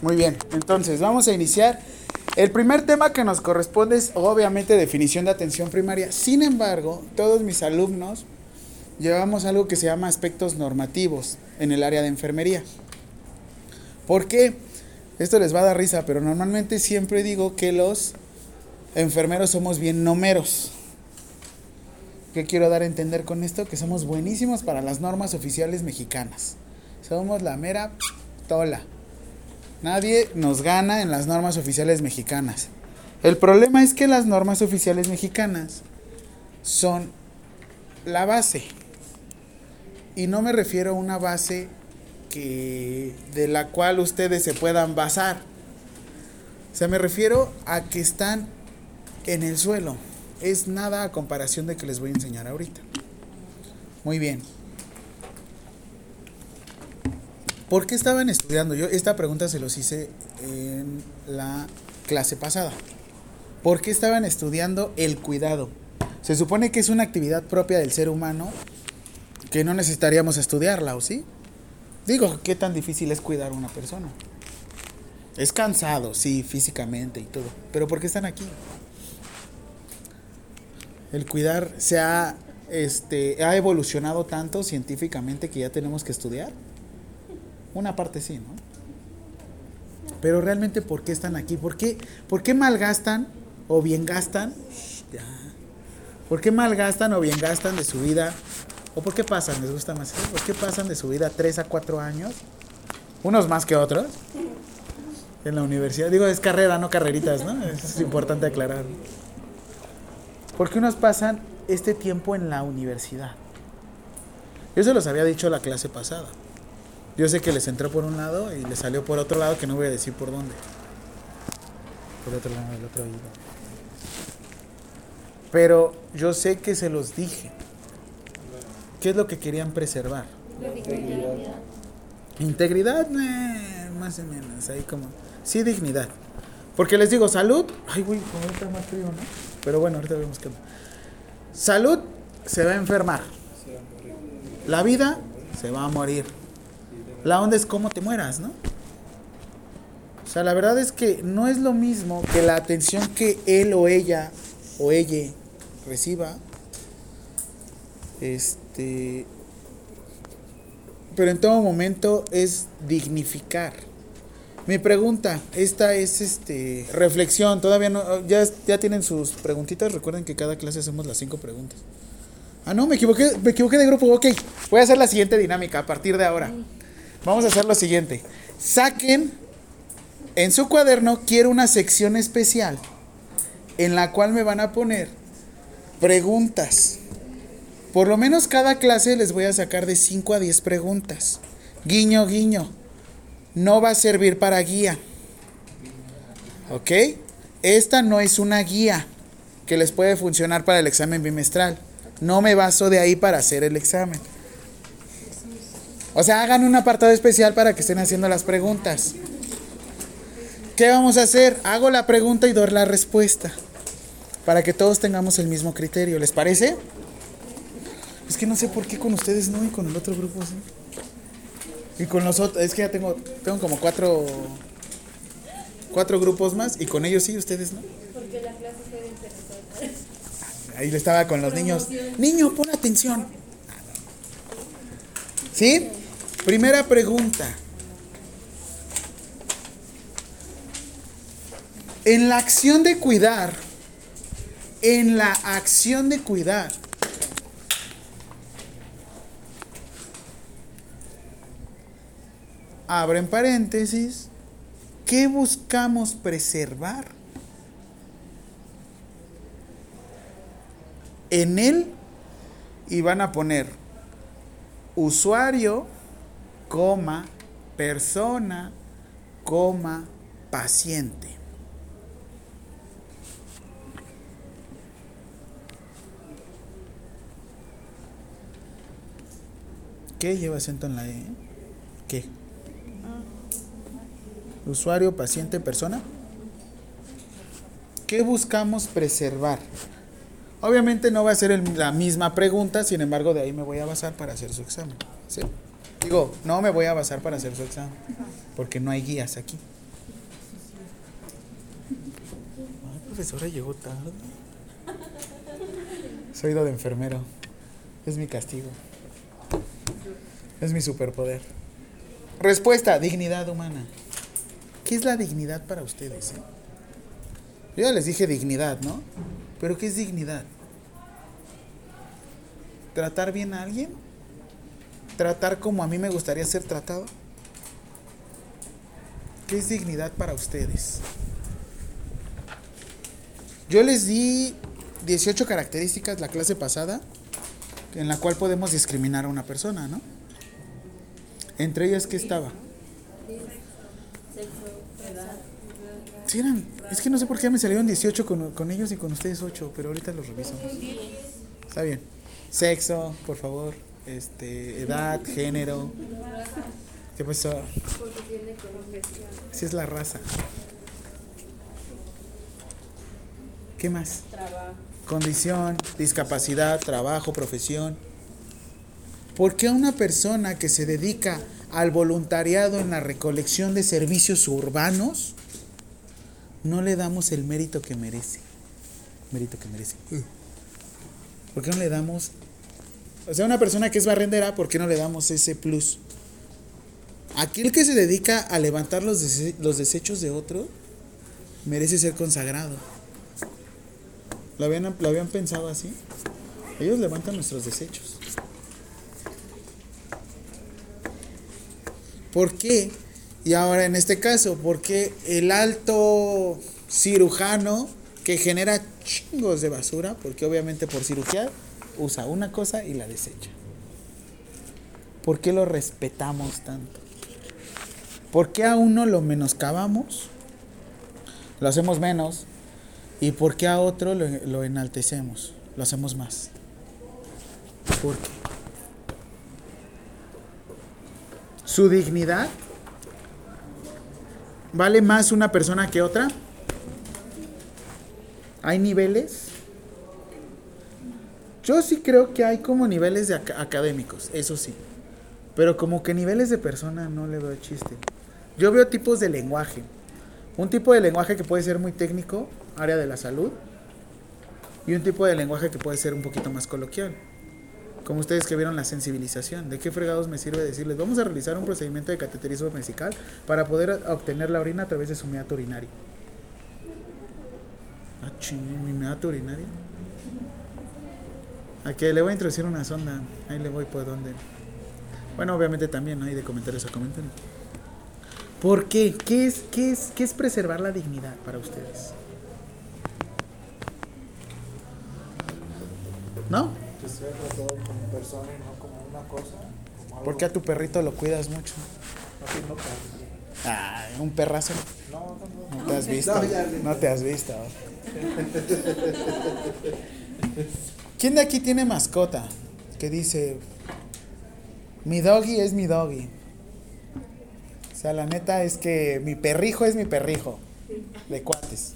Muy bien, entonces vamos a iniciar. El primer tema que nos corresponde es obviamente definición de atención primaria. Sin embargo, todos mis alumnos llevamos algo que se llama aspectos normativos en el área de enfermería. ¿Por qué? Esto les va a dar risa, pero normalmente siempre digo que los enfermeros somos bien nomeros. ¿Qué quiero dar a entender con esto? Que somos buenísimos para las normas oficiales mexicanas. Somos la mera tola. Nadie nos gana en las normas oficiales mexicanas. El problema es que las normas oficiales mexicanas son la base. Y no me refiero a una base que de la cual ustedes se puedan basar. O sea, me refiero a que están en el suelo. Es nada a comparación de que les voy a enseñar ahorita. Muy bien. ¿Por qué estaban estudiando? Yo esta pregunta se los hice en la clase pasada. ¿Por qué estaban estudiando el cuidado? Se supone que es una actividad propia del ser humano que no necesitaríamos estudiarla, ¿o sí? Digo, ¿qué tan difícil es cuidar a una persona? Es cansado, sí, físicamente y todo. Pero ¿por qué están aquí? El cuidar se ha, este, ha evolucionado tanto científicamente que ya tenemos que estudiar. Una parte sí, ¿no? Pero realmente, ¿por qué están aquí? ¿Por qué, por qué malgastan o bien gastan? ¿Por qué malgastan o bien gastan de su vida? ¿O por qué pasan? ¿Les gusta más? ¿Por qué pasan de su vida 3 a 4 años? Unos más que otros. En la universidad. Digo, es carrera, no carreritas, ¿no? Es importante aclarar. ¿Por qué unos pasan este tiempo en la universidad? Yo se los había dicho la clase pasada. Yo sé que les entró por un lado y les salió por otro lado que no voy a decir por dónde. Por otro lado, el otro oído. Pero yo sé que se los dije. ¿Qué es lo que querían preservar? Integridad. Integridad, eh, más o menos, ahí como. Sí, dignidad. Porque les digo, salud. Ay, güey, como está más frío, ¿no? Pero bueno, ahorita vemos qué. Salud se va a enfermar. La vida se va a morir. La onda es cómo te mueras, ¿no? O sea, la verdad es que no es lo mismo que la atención que él o ella o ella reciba. Este. Pero en todo momento es dignificar. Mi pregunta, esta es este reflexión, todavía no, ya, ya tienen sus preguntitas, recuerden que cada clase hacemos las cinco preguntas. Ah, no, me equivoqué, me equivoqué de grupo, ok. Voy a hacer la siguiente dinámica a partir de ahora. Vamos a hacer lo siguiente. Saquen en su cuaderno, quiero una sección especial en la cual me van a poner preguntas. Por lo menos cada clase les voy a sacar de 5 a 10 preguntas. Guiño, guiño. No va a servir para guía. ¿Ok? Esta no es una guía que les puede funcionar para el examen bimestral. No me baso de ahí para hacer el examen. O sea, hagan un apartado especial para que estén haciendo las preguntas. ¿Qué vamos a hacer? Hago la pregunta y doy la respuesta. Para que todos tengamos el mismo criterio. ¿Les parece? Es que no sé por qué con ustedes no y con el otro grupo sí. Y con los otros, es que ya tengo, tengo como cuatro, cuatro grupos más y con ellos sí, ustedes no. Porque la clase fue interesante. Ahí le estaba con los niños. Niño, pon atención. ¿Sí? Primera pregunta. En la acción de cuidar, en la acción de cuidar, abren paréntesis, ¿qué buscamos preservar? En él, y van a poner usuario, coma, persona, coma, paciente. ¿Qué lleva acento en la E? ¿Qué? Usuario, paciente, persona. ¿Qué buscamos preservar? Obviamente no va a ser la misma pregunta, sin embargo de ahí me voy a basar para hacer su examen. ¿sí? Digo, no me voy a basar para hacer su examen, porque no hay guías aquí. La profesora llegó tarde. Soy de enfermero. Es mi castigo. Es mi superpoder. Respuesta, dignidad humana. ¿Qué es la dignidad para ustedes? Eh? Yo ya les dije dignidad, ¿no? Pero ¿qué es dignidad? ¿Tratar bien a alguien? ¿Tratar como a mí me gustaría ser tratado? ¿Qué es dignidad para ustedes? Yo les di 18 características la clase pasada en la cual podemos discriminar a una persona, ¿no? Entre ellas, ¿qué estaba? Sí, eran. Es que no sé por qué me salieron 18 con, con ellos y con ustedes 8, pero ahorita los reviso. Está bien. Sexo, por favor. Este, edad, género. ¿Qué pasó? Si es la raza. ¿Qué más? Condición, discapacidad, trabajo, profesión. ¿Por qué a una persona que se dedica al voluntariado en la recolección de servicios urbanos no le damos el mérito que merece? Mérito que merece. ¿Por qué no le damos... O sea, una persona que es barrendera, ¿por qué no le damos ese plus? Aquel que se dedica a levantar los, dese- los desechos de otro merece ser consagrado. ¿Lo habían, ¿Lo habían pensado así? Ellos levantan nuestros desechos. ¿Por qué? Y ahora en este caso, ¿por qué el alto cirujano que genera chingos de basura? Porque obviamente por cirugía usa una cosa y la desecha. ¿Por qué lo respetamos tanto? ¿Por qué a uno lo menoscabamos? Lo hacemos menos. ¿Y por qué a otro lo, lo enaltecemos? Lo hacemos más. ¿Por qué? ¿Su dignidad vale más una persona que otra? ¿Hay niveles? Yo sí creo que hay como niveles de aca- académicos, eso sí. Pero como que niveles de persona no le veo chiste. Yo veo tipos de lenguaje. Un tipo de lenguaje que puede ser muy técnico, área de la salud, y un tipo de lenguaje que puede ser un poquito más coloquial. Como ustedes que vieron la sensibilización, ¿de qué fregados me sirve decirles? Vamos a realizar un procedimiento de cateterismo vesical para poder obtener la orina a través de su meato urinario. Ah, mi meato urinario. A que le voy a introducir una sonda. Ahí le voy por donde. Bueno, obviamente también, ¿no? Hay de comentarios a comentarios. ¿Por qué? ¿Qué es, qué, es, ¿Qué es preservar la dignidad para ustedes? ¿No? Que sea tratado como persona y no como una cosa. Como algo Porque a tu perrito lo cuidas mucho. No carne. Ay, un perrazo. No, no, no. No te has visto. No, ya, ya. No te has visto. ¿Quién de aquí tiene mascota? Que dice, mi doggy es mi doggy. O sea, la neta es que mi perrijo es mi perrijo. De cuates.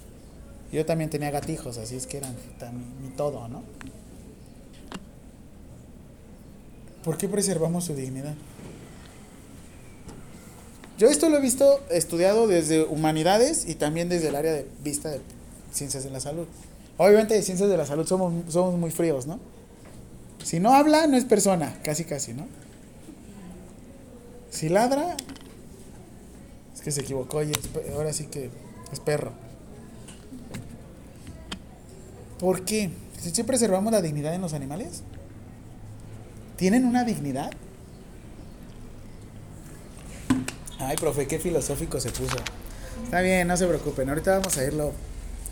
Yo también tenía gatijos, así es que eran mi, mi todo, ¿no? ¿Por qué preservamos su dignidad? Yo esto lo he visto estudiado desde humanidades y también desde el área de vista de ciencias de la salud. Obviamente de ciencias de la salud somos, somos muy fríos, ¿no? Si no habla, no es persona, casi casi, ¿no? Si ladra, es que se equivocó y ahora sí que es perro. ¿Por qué? ¿Sí preservamos la dignidad en los animales? ¿Tienen una dignidad? Ay, profe, qué filosófico se puso. Está bien, no se preocupen. Ahorita vamos a irlo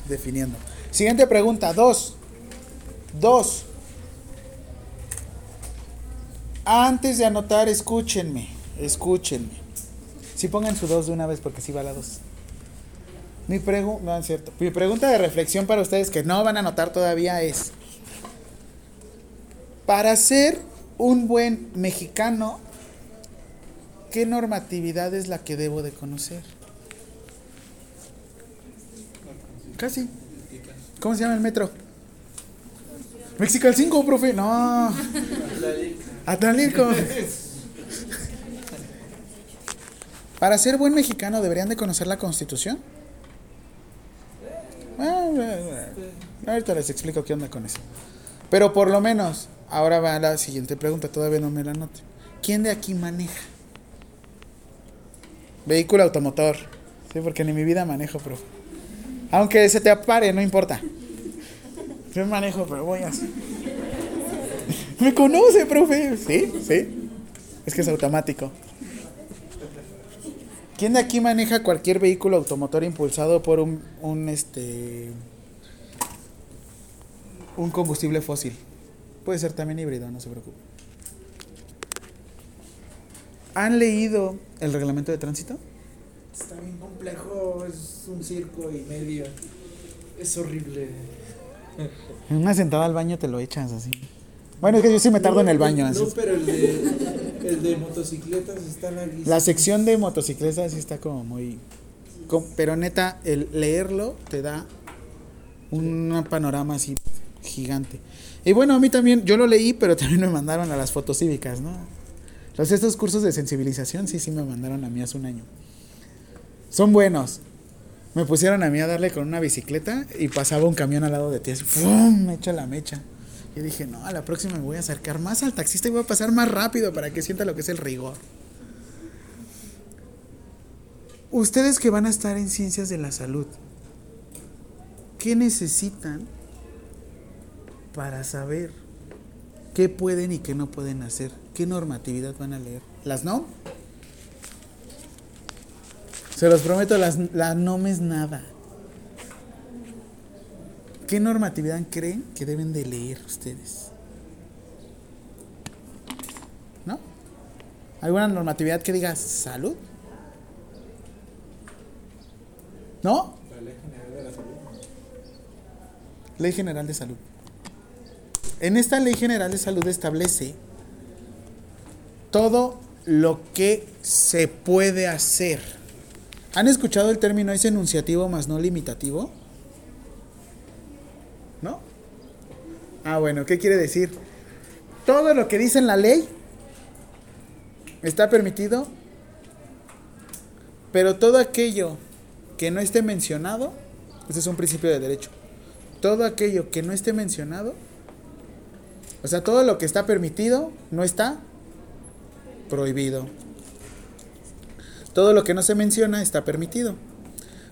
definiendo. Siguiente pregunta, dos. Dos. Antes de anotar, escúchenme. Escúchenme. Si pongan su dos de una vez porque si va la dos. Mi no es cierto. Mi pregunta de reflexión para ustedes que no van a anotar todavía es: Para ser un buen mexicano, ¿qué normatividad es la que debo de conocer? Casi. ¿Cómo se llama el metro? Mexical 5, profe. No. Atlalilco. Para ser buen mexicano deberían de conocer la Constitución. Ah, ah, ah. Ahorita les explico qué onda con eso. Pero por lo menos, ahora va la siguiente pregunta, todavía no me la note. ¿Quién de aquí maneja? Vehículo automotor. Sí, porque ni mi vida manejo, profe. Aunque se te apare, no importa. Yo manejo, pero voy así. Me conoce, profe. Sí, sí. Es que es automático. ¿Quién de aquí maneja cualquier vehículo automotor impulsado por un, un este un combustible fósil? Puede ser también híbrido, no se preocupe. ¿Han leído el reglamento de tránsito? Está bien complejo, es un circo y medio. Es horrible. En una sentada al baño te lo echas así. Bueno, es que yo sí me tardo en el baño. No, así. pero el de, el de motocicletas está larguísimo. La sección de motocicletas sí está como muy... Pero neta, el leerlo te da un panorama así gigante. Y bueno, a mí también, yo lo leí, pero también me mandaron a las fotos cívicas, ¿no? Los, estos cursos de sensibilización, sí, sí me mandaron a mí hace un año. Son buenos. Me pusieron a mí a darle con una bicicleta y pasaba un camión al lado de ti, así, ¡fum! Me echa la mecha. Yo dije, no, a la próxima me voy a acercar más al taxista y voy a pasar más rápido para que sienta lo que es el rigor. Ustedes que van a estar en ciencias de la salud, ¿qué necesitan para saber qué pueden y qué no pueden hacer? ¿Qué normatividad van a leer? ¿Las no? Se los prometo, las, la NOM es nada. ¿Qué normatividad creen que deben de leer ustedes? ¿No? ¿Alguna normatividad que diga salud? ¿No? La ley general de la salud. Ley General de Salud. En esta Ley General de Salud establece todo lo que se puede hacer. ¿Han escuchado el término es enunciativo más no limitativo? ¿No? Ah, bueno, ¿qué quiere decir? Todo lo que dice en la ley está permitido, pero todo aquello que no esté mencionado, ese es un principio de derecho. Todo aquello que no esté mencionado, o sea, todo lo que está permitido no está prohibido. Todo lo que no se menciona está permitido.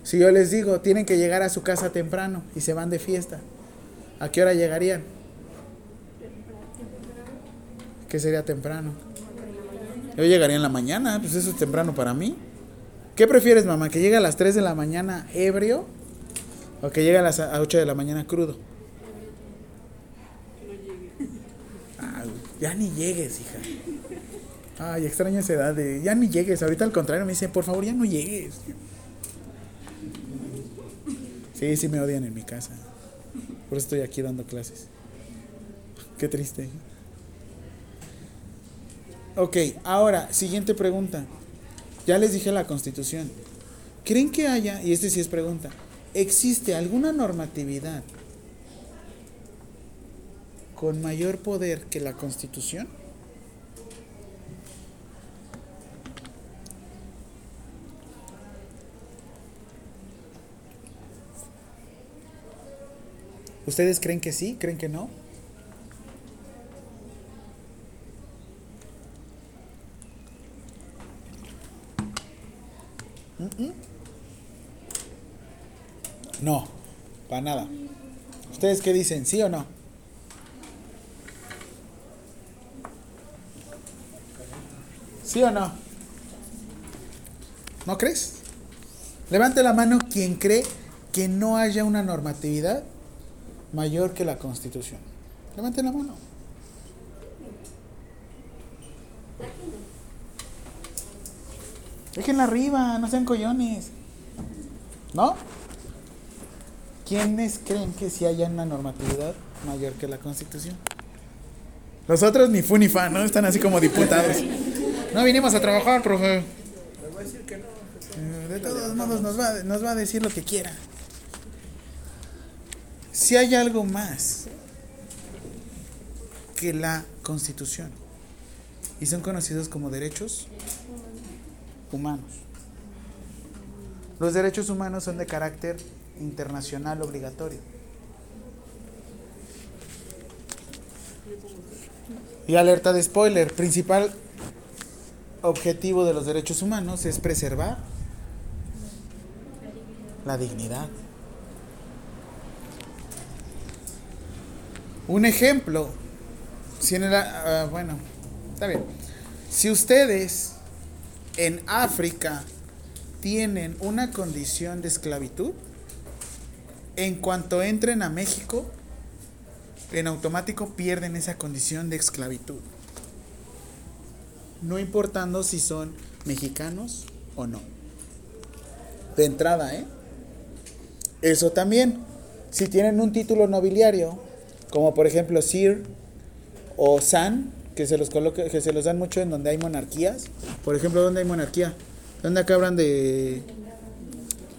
Si yo les digo, tienen que llegar a su casa temprano y se van de fiesta, ¿a qué hora llegarían? ¿Qué sería temprano? Yo llegaría en la mañana, pues eso es temprano para mí. ¿Qué prefieres, mamá? ¿Que llegue a las 3 de la mañana ebrio o que llegue a las a 8 de la mañana crudo? Ah, ya ni llegues, hija. Ay, extraño esa edad de ya ni llegues. Ahorita al contrario me dicen, por favor, ya no llegues. Sí, sí me odian en mi casa. Por eso estoy aquí dando clases. Qué triste. Ok, ahora, siguiente pregunta. Ya les dije la constitución. ¿Creen que haya, y este sí es pregunta, existe alguna normatividad con mayor poder que la constitución? ¿Ustedes creen que sí? ¿Creen que no? No, para nada. ¿Ustedes qué dicen? ¿Sí o no? ¿Sí o no? ¿No crees? Levante la mano quien cree que no haya una normatividad mayor que la Constitución. Levante la mano. Déjenla arriba, no sean collones. ¿No? ¿Quiénes creen que sí haya una normatividad mayor que la Constitución? Los otros ni fu ni fa, ¿no? Están así como diputados. No vinimos a trabajar, profe. Eh, De todos modos nos va, nos va a decir lo que quiera. Si hay algo más que la Constitución y son conocidos como derechos humanos. Los derechos humanos son de carácter internacional obligatorio. Y alerta de spoiler, principal objetivo de los derechos humanos es preservar la dignidad. Un ejemplo, si en el, bueno, está bien. Si ustedes en África tienen una condición de esclavitud, en cuanto entren a México, en automático pierden esa condición de esclavitud. No importando si son mexicanos o no. De entrada, ¿eh? Eso también. Si tienen un título nobiliario, como por ejemplo Sir o San, que se los coloca, que se los dan mucho en donde hay monarquías. Por ejemplo, ¿dónde hay monarquía? ¿Dónde acá de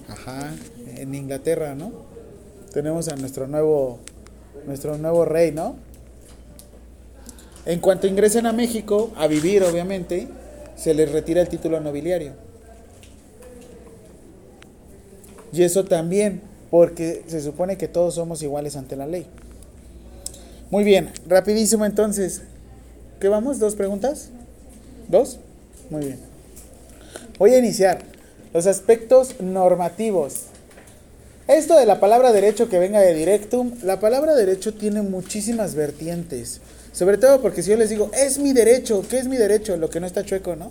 Ajá, en Inglaterra, ¿no? Tenemos a nuestro nuevo nuestro nuevo rey, ¿no? En cuanto ingresen a México, a vivir obviamente, se les retira el título nobiliario. Y eso también, porque se supone que todos somos iguales ante la ley. Muy bien, rapidísimo entonces. ¿Qué vamos? ¿Dos preguntas? ¿Dos? Muy bien. Voy a iniciar. Los aspectos normativos. Esto de la palabra derecho que venga de directum, la palabra derecho tiene muchísimas vertientes. Sobre todo porque si yo les digo, es mi derecho, ¿qué es mi derecho? Lo que no está chueco, ¿no?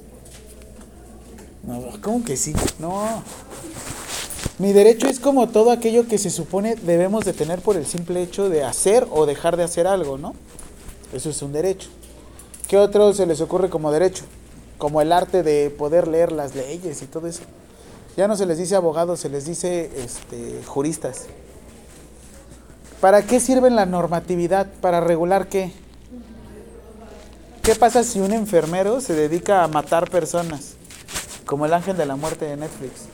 No, ¿cómo que sí? No. Mi derecho es como todo aquello que se supone debemos de tener por el simple hecho de hacer o dejar de hacer algo, ¿no? Eso es un derecho. ¿Qué otro se les ocurre como derecho? Como el arte de poder leer las leyes y todo eso. Ya no se les dice abogados, se les dice este, juristas. ¿Para qué sirve la normatividad? ¿Para regular qué? ¿Qué pasa si un enfermero se dedica a matar personas? Como el ángel de la muerte de Netflix.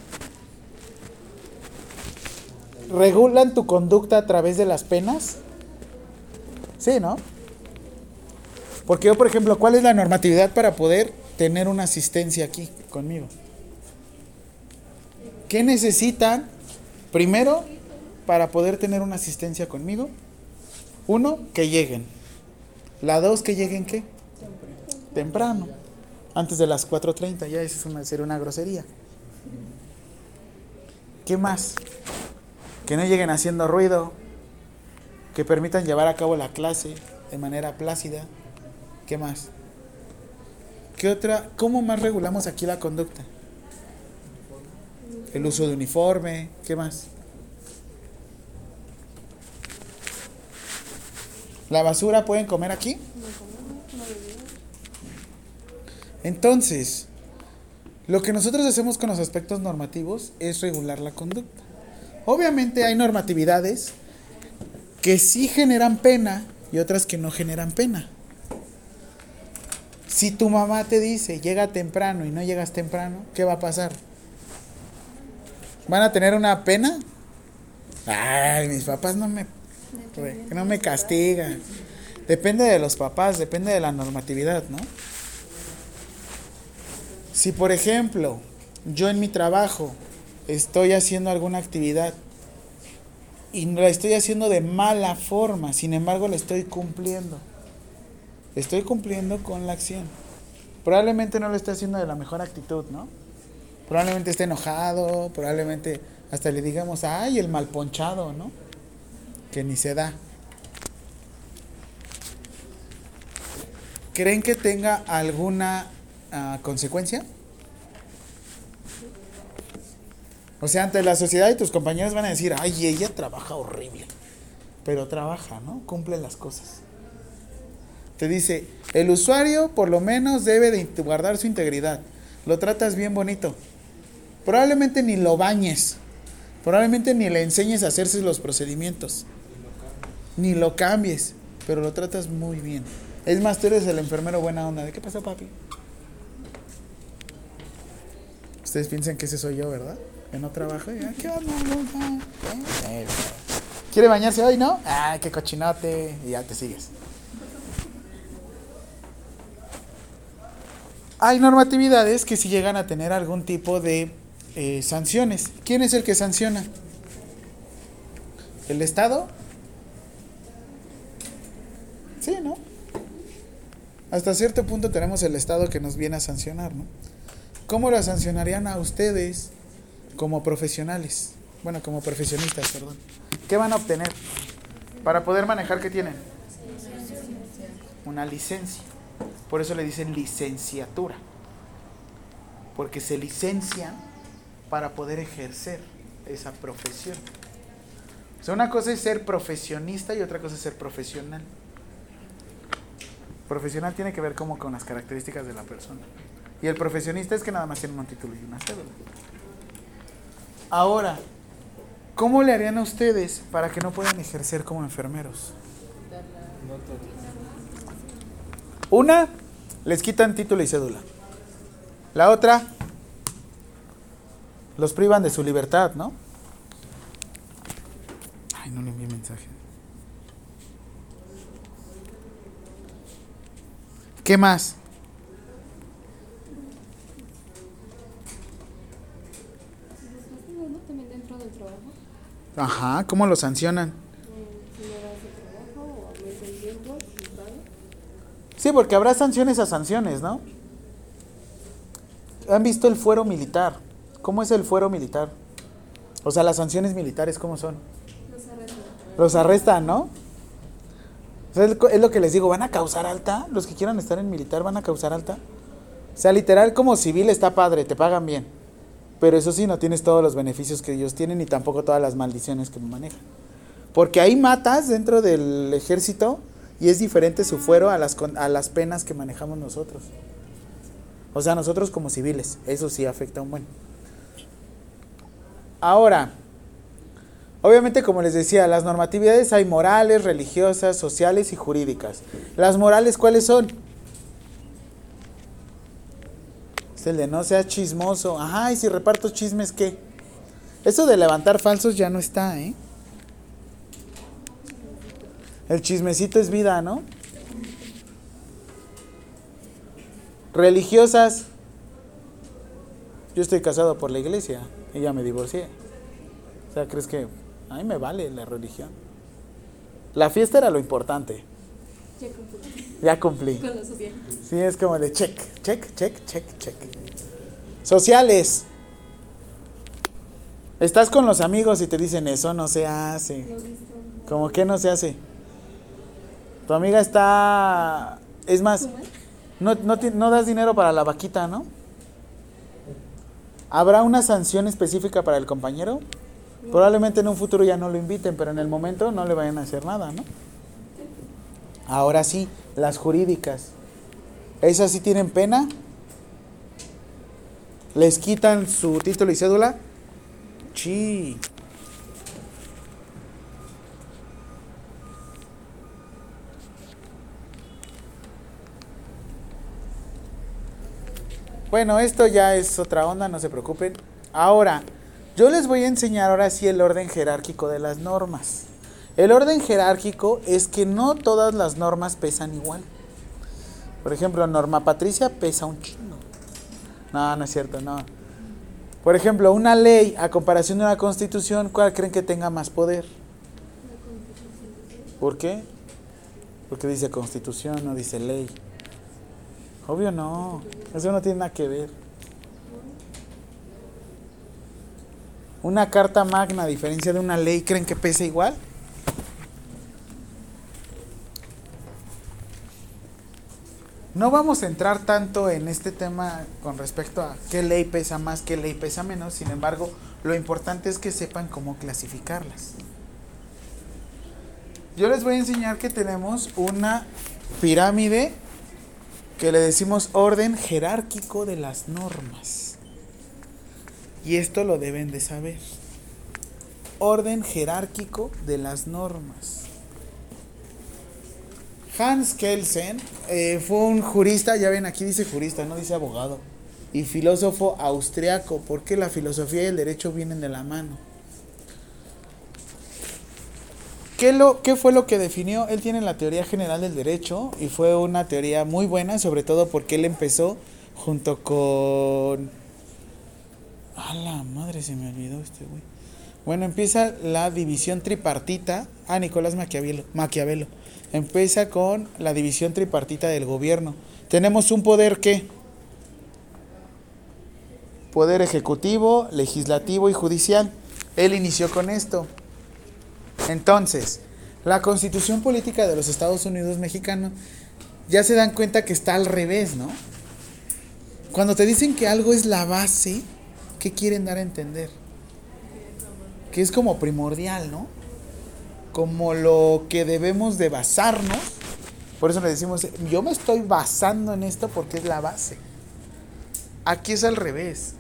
¿Regulan tu conducta a través de las penas? Sí, ¿no? Porque yo, por ejemplo, ¿cuál es la normatividad para poder tener una asistencia aquí conmigo? ¿Qué necesitan? Primero, para poder tener una asistencia conmigo. Uno, que lleguen. La dos, que lleguen qué? Temprano. Antes de las 4.30, ya eso es una, sería una grosería. ¿Qué más? Que no lleguen haciendo ruido. Que permitan llevar a cabo la clase de manera plácida. ¿Qué más? ¿Qué otra? ¿Cómo más regulamos aquí la conducta? el uso de uniforme, ¿qué más? ¿La basura pueden comer aquí? Entonces, lo que nosotros hacemos con los aspectos normativos es regular la conducta. Obviamente hay normatividades que sí generan pena y otras que no generan pena. Si tu mamá te dice llega temprano y no llegas temprano, ¿qué va a pasar? ¿Van a tener una pena? Ay, mis papás no me, no me castigan. Depende de los papás, depende de la normatividad, ¿no? Si por ejemplo yo en mi trabajo estoy haciendo alguna actividad y la estoy haciendo de mala forma, sin embargo la estoy cumpliendo. Estoy cumpliendo con la acción. Probablemente no lo estoy haciendo de la mejor actitud, ¿no? Probablemente esté enojado, probablemente hasta le digamos, ay, el mal ponchado, ¿no? Que ni se da. ¿Creen que tenga alguna uh, consecuencia? O sea, ante la sociedad y tus compañeros van a decir, ay, ella trabaja horrible. Pero trabaja, ¿no? Cumple las cosas. Te dice, el usuario por lo menos debe de guardar su integridad. Lo tratas bien bonito. Probablemente ni lo bañes. Probablemente ni le enseñes a hacerse los procedimientos. Ni lo cambies. Pero lo tratas muy bien. Es más, tú eres el enfermero buena onda. ¿De qué pasó, papi? Ustedes piensan que ese soy yo, ¿verdad? No trabajo. ¿Qué ¿Quiere bañarse hoy, no? Ah, qué cochinote. Y ya te sigues. Hay normatividades que si llegan a tener algún tipo de eh, sanciones. ¿Quién es el que sanciona? ¿El Estado? Sí, ¿no? Hasta cierto punto tenemos el Estado que nos viene a sancionar, ¿no? ¿Cómo la sancionarían a ustedes como profesionales? Bueno, como profesionistas, perdón. ¿Qué van a obtener? Para poder manejar, ¿qué tienen? Una licencia. Por eso le dicen licenciatura. Porque se licencian para poder ejercer esa profesión. O sea, una cosa es ser profesionista y otra cosa es ser profesional. Profesional tiene que ver como con las características de la persona. Y el profesionista es que nada más tiene un título y una cédula. Ahora, ¿cómo le harían a ustedes para que no puedan ejercer como enfermeros? Una, les quitan título y cédula. La otra, los privan de su libertad, ¿no? Ay, no le envié mensaje. ¿Qué más? También dentro del trabajo, Ajá, ¿cómo lo sancionan? Sí, porque habrá sanciones a sanciones, ¿no? ¿Han visto el fuero militar? ¿Cómo es el fuero militar? O sea, las sanciones militares, ¿cómo son? Los arrestan. Los arrestan, ¿no? O sea, es lo que les digo, ¿van a causar alta? Los que quieran estar en militar, ¿van a causar alta? O sea, literal como civil está padre, te pagan bien. Pero eso sí, no tienes todos los beneficios que ellos tienen ni tampoco todas las maldiciones que manejan. Porque ahí matas dentro del ejército y es diferente su fuero a las, a las penas que manejamos nosotros. O sea, nosotros como civiles, eso sí afecta un buen. Ahora, obviamente como les decía, las normatividades hay morales, religiosas, sociales y jurídicas. Las morales, ¿cuáles son? Es el de no seas chismoso. Ajá, y si reparto chismes, ¿qué? Eso de levantar falsos ya no está, ¿eh? El chismecito es vida, ¿no? Religiosas. Yo estoy casado por la iglesia y ya me divorcié. O sea, ¿crees que a mí me vale la religión? La fiesta era lo importante. Ya cumplí Ya cumplí. con lo social. Sí, es como de check, check, check, check, check. Sociales. Estás con los amigos y te dicen eso no se hace. ¿Cómo que no se hace? Tu amiga está... Es más, no, no, no das dinero para la vaquita, ¿no? ¿Habrá una sanción específica para el compañero? Probablemente en un futuro ya no lo inviten, pero en el momento no le vayan a hacer nada, ¿no? Ahora sí, las jurídicas. ¿Esas sí tienen pena? ¿Les quitan su título y cédula? Sí. Bueno, esto ya es otra onda, no se preocupen. Ahora, yo les voy a enseñar ahora sí el orden jerárquico de las normas. El orden jerárquico es que no todas las normas pesan igual. Por ejemplo, norma patricia pesa un chingo. No, no es cierto, no. Por ejemplo, una ley a comparación de una constitución, ¿cuál creen que tenga más poder? ¿Por qué? Porque dice constitución, no dice ley. Obvio no, eso no tiene nada que ver. Una carta magna, a diferencia de una ley, ¿creen que pesa igual? No vamos a entrar tanto en este tema con respecto a qué ley pesa más, qué ley pesa menos, sin embargo, lo importante es que sepan cómo clasificarlas. Yo les voy a enseñar que tenemos una pirámide que le decimos orden jerárquico de las normas. Y esto lo deben de saber. Orden jerárquico de las normas. Hans Kelsen eh, fue un jurista, ya ven aquí dice jurista, no dice abogado, y filósofo austriaco, porque la filosofía y el derecho vienen de la mano. ¿Qué, lo, ¿Qué fue lo que definió? Él tiene la teoría general del derecho y fue una teoría muy buena, sobre todo porque él empezó junto con... A la madre se me olvidó este güey. Bueno, empieza la división tripartita. Ah, Nicolás Maquiavelo. Maquiavelo. Empieza con la división tripartita del gobierno. Tenemos un poder que poder ejecutivo, legislativo y judicial. Él inició con esto. Entonces, la constitución política de los Estados Unidos mexicanos ya se dan cuenta que está al revés, ¿no? Cuando te dicen que algo es la base, ¿qué quieren dar a entender? Que es como primordial, ¿no? Como lo que debemos de basarnos. Por eso le decimos, yo me estoy basando en esto porque es la base. Aquí es al revés.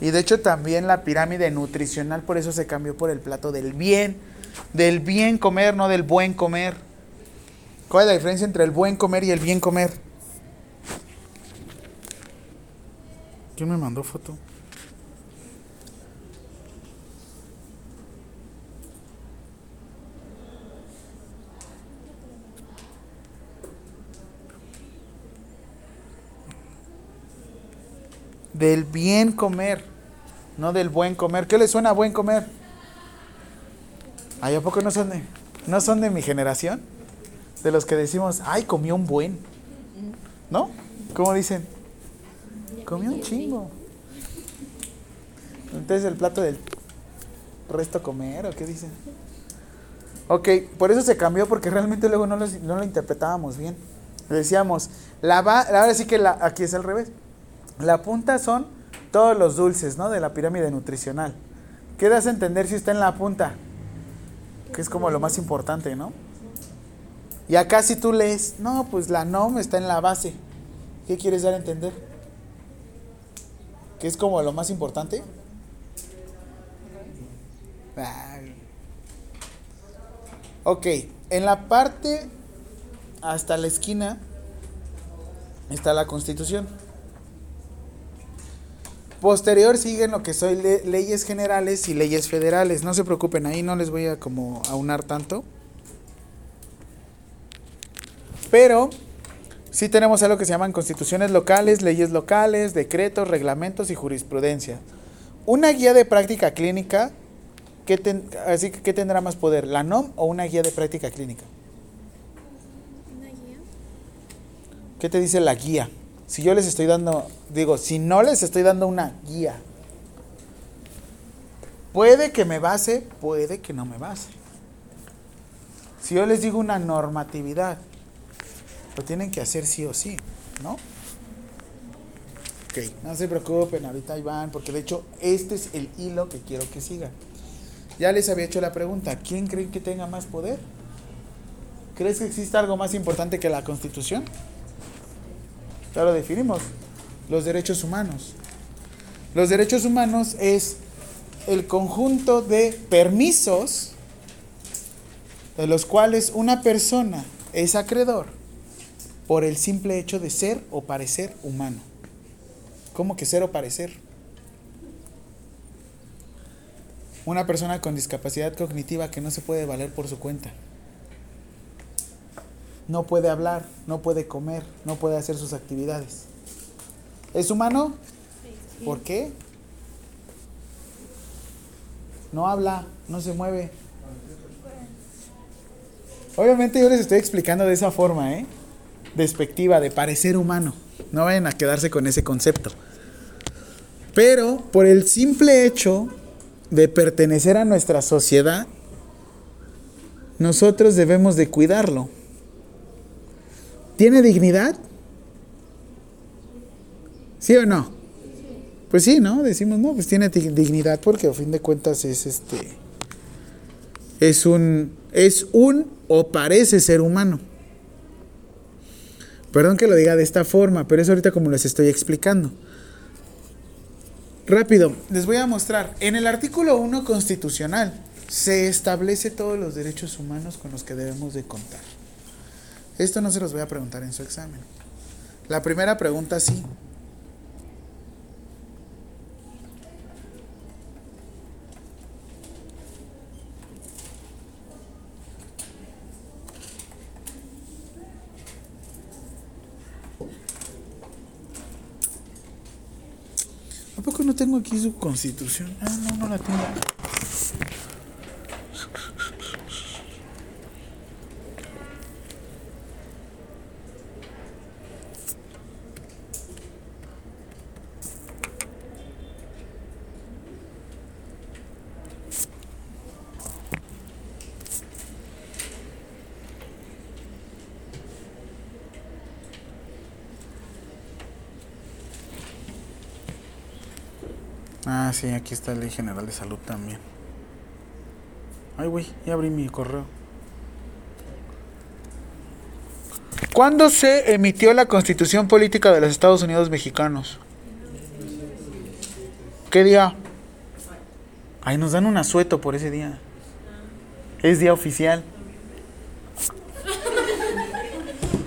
Y de hecho también la pirámide nutricional por eso se cambió por el plato del bien, del bien comer, no del buen comer. ¿Cuál es la diferencia entre el buen comer y el bien comer? ¿Quién me mandó foto? Del bien comer, no del buen comer. ¿Qué le suena a buen comer? ¿Ay, a poco no son de, no son de mi generación? De los que decimos, ay, comió un buen. ¿No? ¿Cómo dicen? Comió un chingo. Entonces el plato del resto comer o qué dicen. Ok, por eso se cambió porque realmente luego no, los- no lo interpretábamos bien. Decíamos, la va, ahora sí que la, aquí es al revés. La punta son todos los dulces, ¿no? De la pirámide nutricional. ¿Qué das a entender si está en la punta? Que es como lo más importante, ¿no? Y acá si tú lees, no, pues la NOM está en la base. ¿Qué quieres dar a entender? ¿Que es como lo más importante? Ay. Ok, en la parte hasta la esquina está la constitución. Posterior siguen lo que son le- leyes generales y leyes federales. No se preocupen, ahí no les voy a como aunar tanto. Pero sí tenemos algo que se llaman constituciones locales, leyes locales, decretos, reglamentos y jurisprudencia. Una guía de práctica clínica, ¿qué, ten- así que, ¿qué tendrá más poder? ¿La NOM o una guía de práctica clínica? Una guía. ¿Qué te dice la guía? Si yo les estoy dando, digo, si no les estoy dando una guía, puede que me base, puede que no me base. Si yo les digo una normatividad, lo tienen que hacer sí o sí, ¿no? Ok, no se preocupen, ahorita van, porque de hecho este es el hilo que quiero que sigan. Ya les había hecho la pregunta, ¿quién creen que tenga más poder? ¿Crees que existe algo más importante que la constitución? Ya lo definimos. Los derechos humanos. Los derechos humanos es el conjunto de permisos de los cuales una persona es acreedor por el simple hecho de ser o parecer humano. ¿Cómo que ser o parecer? Una persona con discapacidad cognitiva que no se puede valer por su cuenta. No puede hablar, no puede comer, no puede hacer sus actividades. ¿Es humano? ¿Por qué? No habla, no se mueve. Obviamente yo les estoy explicando de esa forma, ¿eh? Despectiva, de parecer humano. No vayan a quedarse con ese concepto. Pero por el simple hecho de pertenecer a nuestra sociedad, nosotros debemos de cuidarlo. ¿Tiene dignidad? ¿Sí o no? Pues sí, ¿no? Decimos, no, pues tiene di- dignidad porque a fin de cuentas es este es un es un o parece ser humano. Perdón que lo diga de esta forma, pero es ahorita como les estoy explicando. Rápido, les voy a mostrar. En el artículo 1 constitucional se establece todos los derechos humanos con los que debemos de contar. Esto no se los voy a preguntar en su examen. La primera pregunta sí. ¿A poco no tengo aquí su constitución? Ah, no, no la tengo. Ah, sí, aquí está Ley General de Salud también. Ay, güey, ya abrí mi correo. ¿Cuándo se emitió la Constitución Política de los Estados Unidos Mexicanos? ¿Qué día? Ay, nos dan un asueto por ese día. Es día oficial.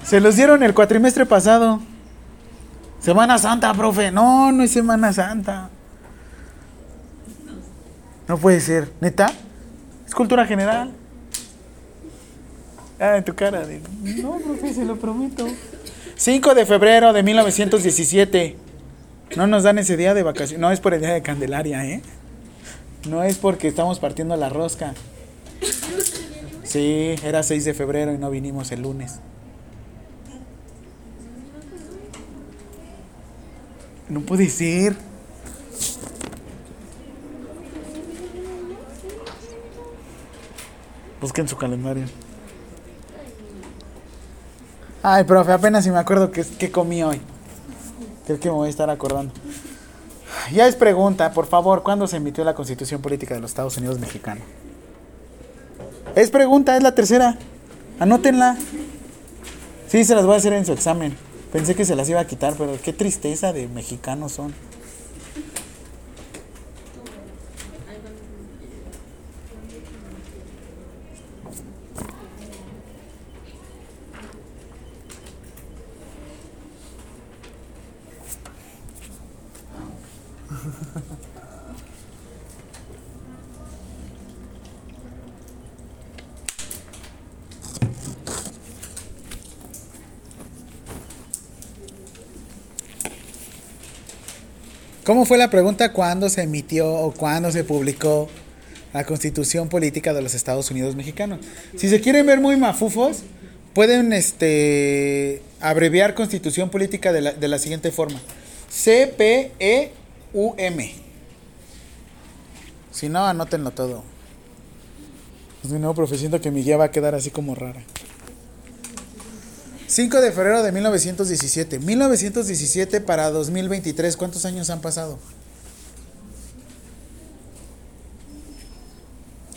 Se los dieron el cuatrimestre pasado. Semana Santa, profe. No, no es Semana Santa. No puede ser. ¿Neta? Es cultura general. Ah, en tu cara. No, profe, se lo prometo. 5 de febrero de 1917. No nos dan ese día de vacaciones. No es por el día de Candelaria, ¿eh? No es porque estamos partiendo la rosca. Sí, era 6 de febrero y no vinimos el lunes. No puede ser. Busquen su calendario. Ay, profe, apenas si me acuerdo que, que comí hoy. Creo que me voy a estar acordando. Ya es pregunta, por favor, ¿cuándo se emitió la Constitución Política de los Estados Unidos Mexicanos? Es pregunta, es la tercera. Anótenla. Sí, se las voy a hacer en su examen. Pensé que se las iba a quitar, pero qué tristeza de mexicanos son. ¿Cómo fue la pregunta? ¿Cuándo se emitió o cuándo se publicó la Constitución Política de los Estados Unidos Mexicanos? Si se quieren ver muy mafufos, pueden este, abreviar Constitución Política de la, de la siguiente forma. C-P-E-U-M. Si no, anótenlo todo. Mi nuevo profe, siento que mi guía va a quedar así como rara. 5 de febrero de 1917. 1917 para 2023. ¿Cuántos años han pasado?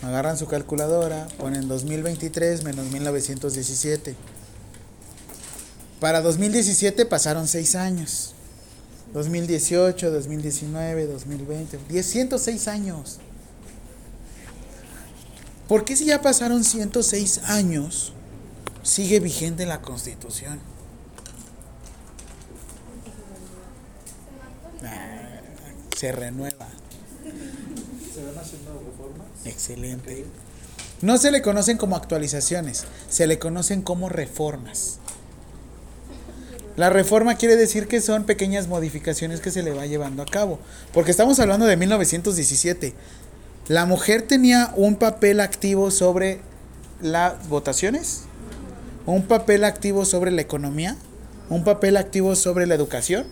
Agarran su calculadora, ponen 2023 menos 1917. Para 2017 pasaron 6 años. 2018, 2019, 2020. 10, 106 años. ¿Por qué si ya pasaron 106 años? Sigue vigente la constitución. Ah, se renueva. ¿Se van haciendo reformas? Excelente. No se le conocen como actualizaciones, se le conocen como reformas. La reforma quiere decir que son pequeñas modificaciones que se le va llevando a cabo. Porque estamos hablando de 1917. La mujer tenía un papel activo sobre las votaciones, un papel activo sobre la economía, un papel activo sobre la educación.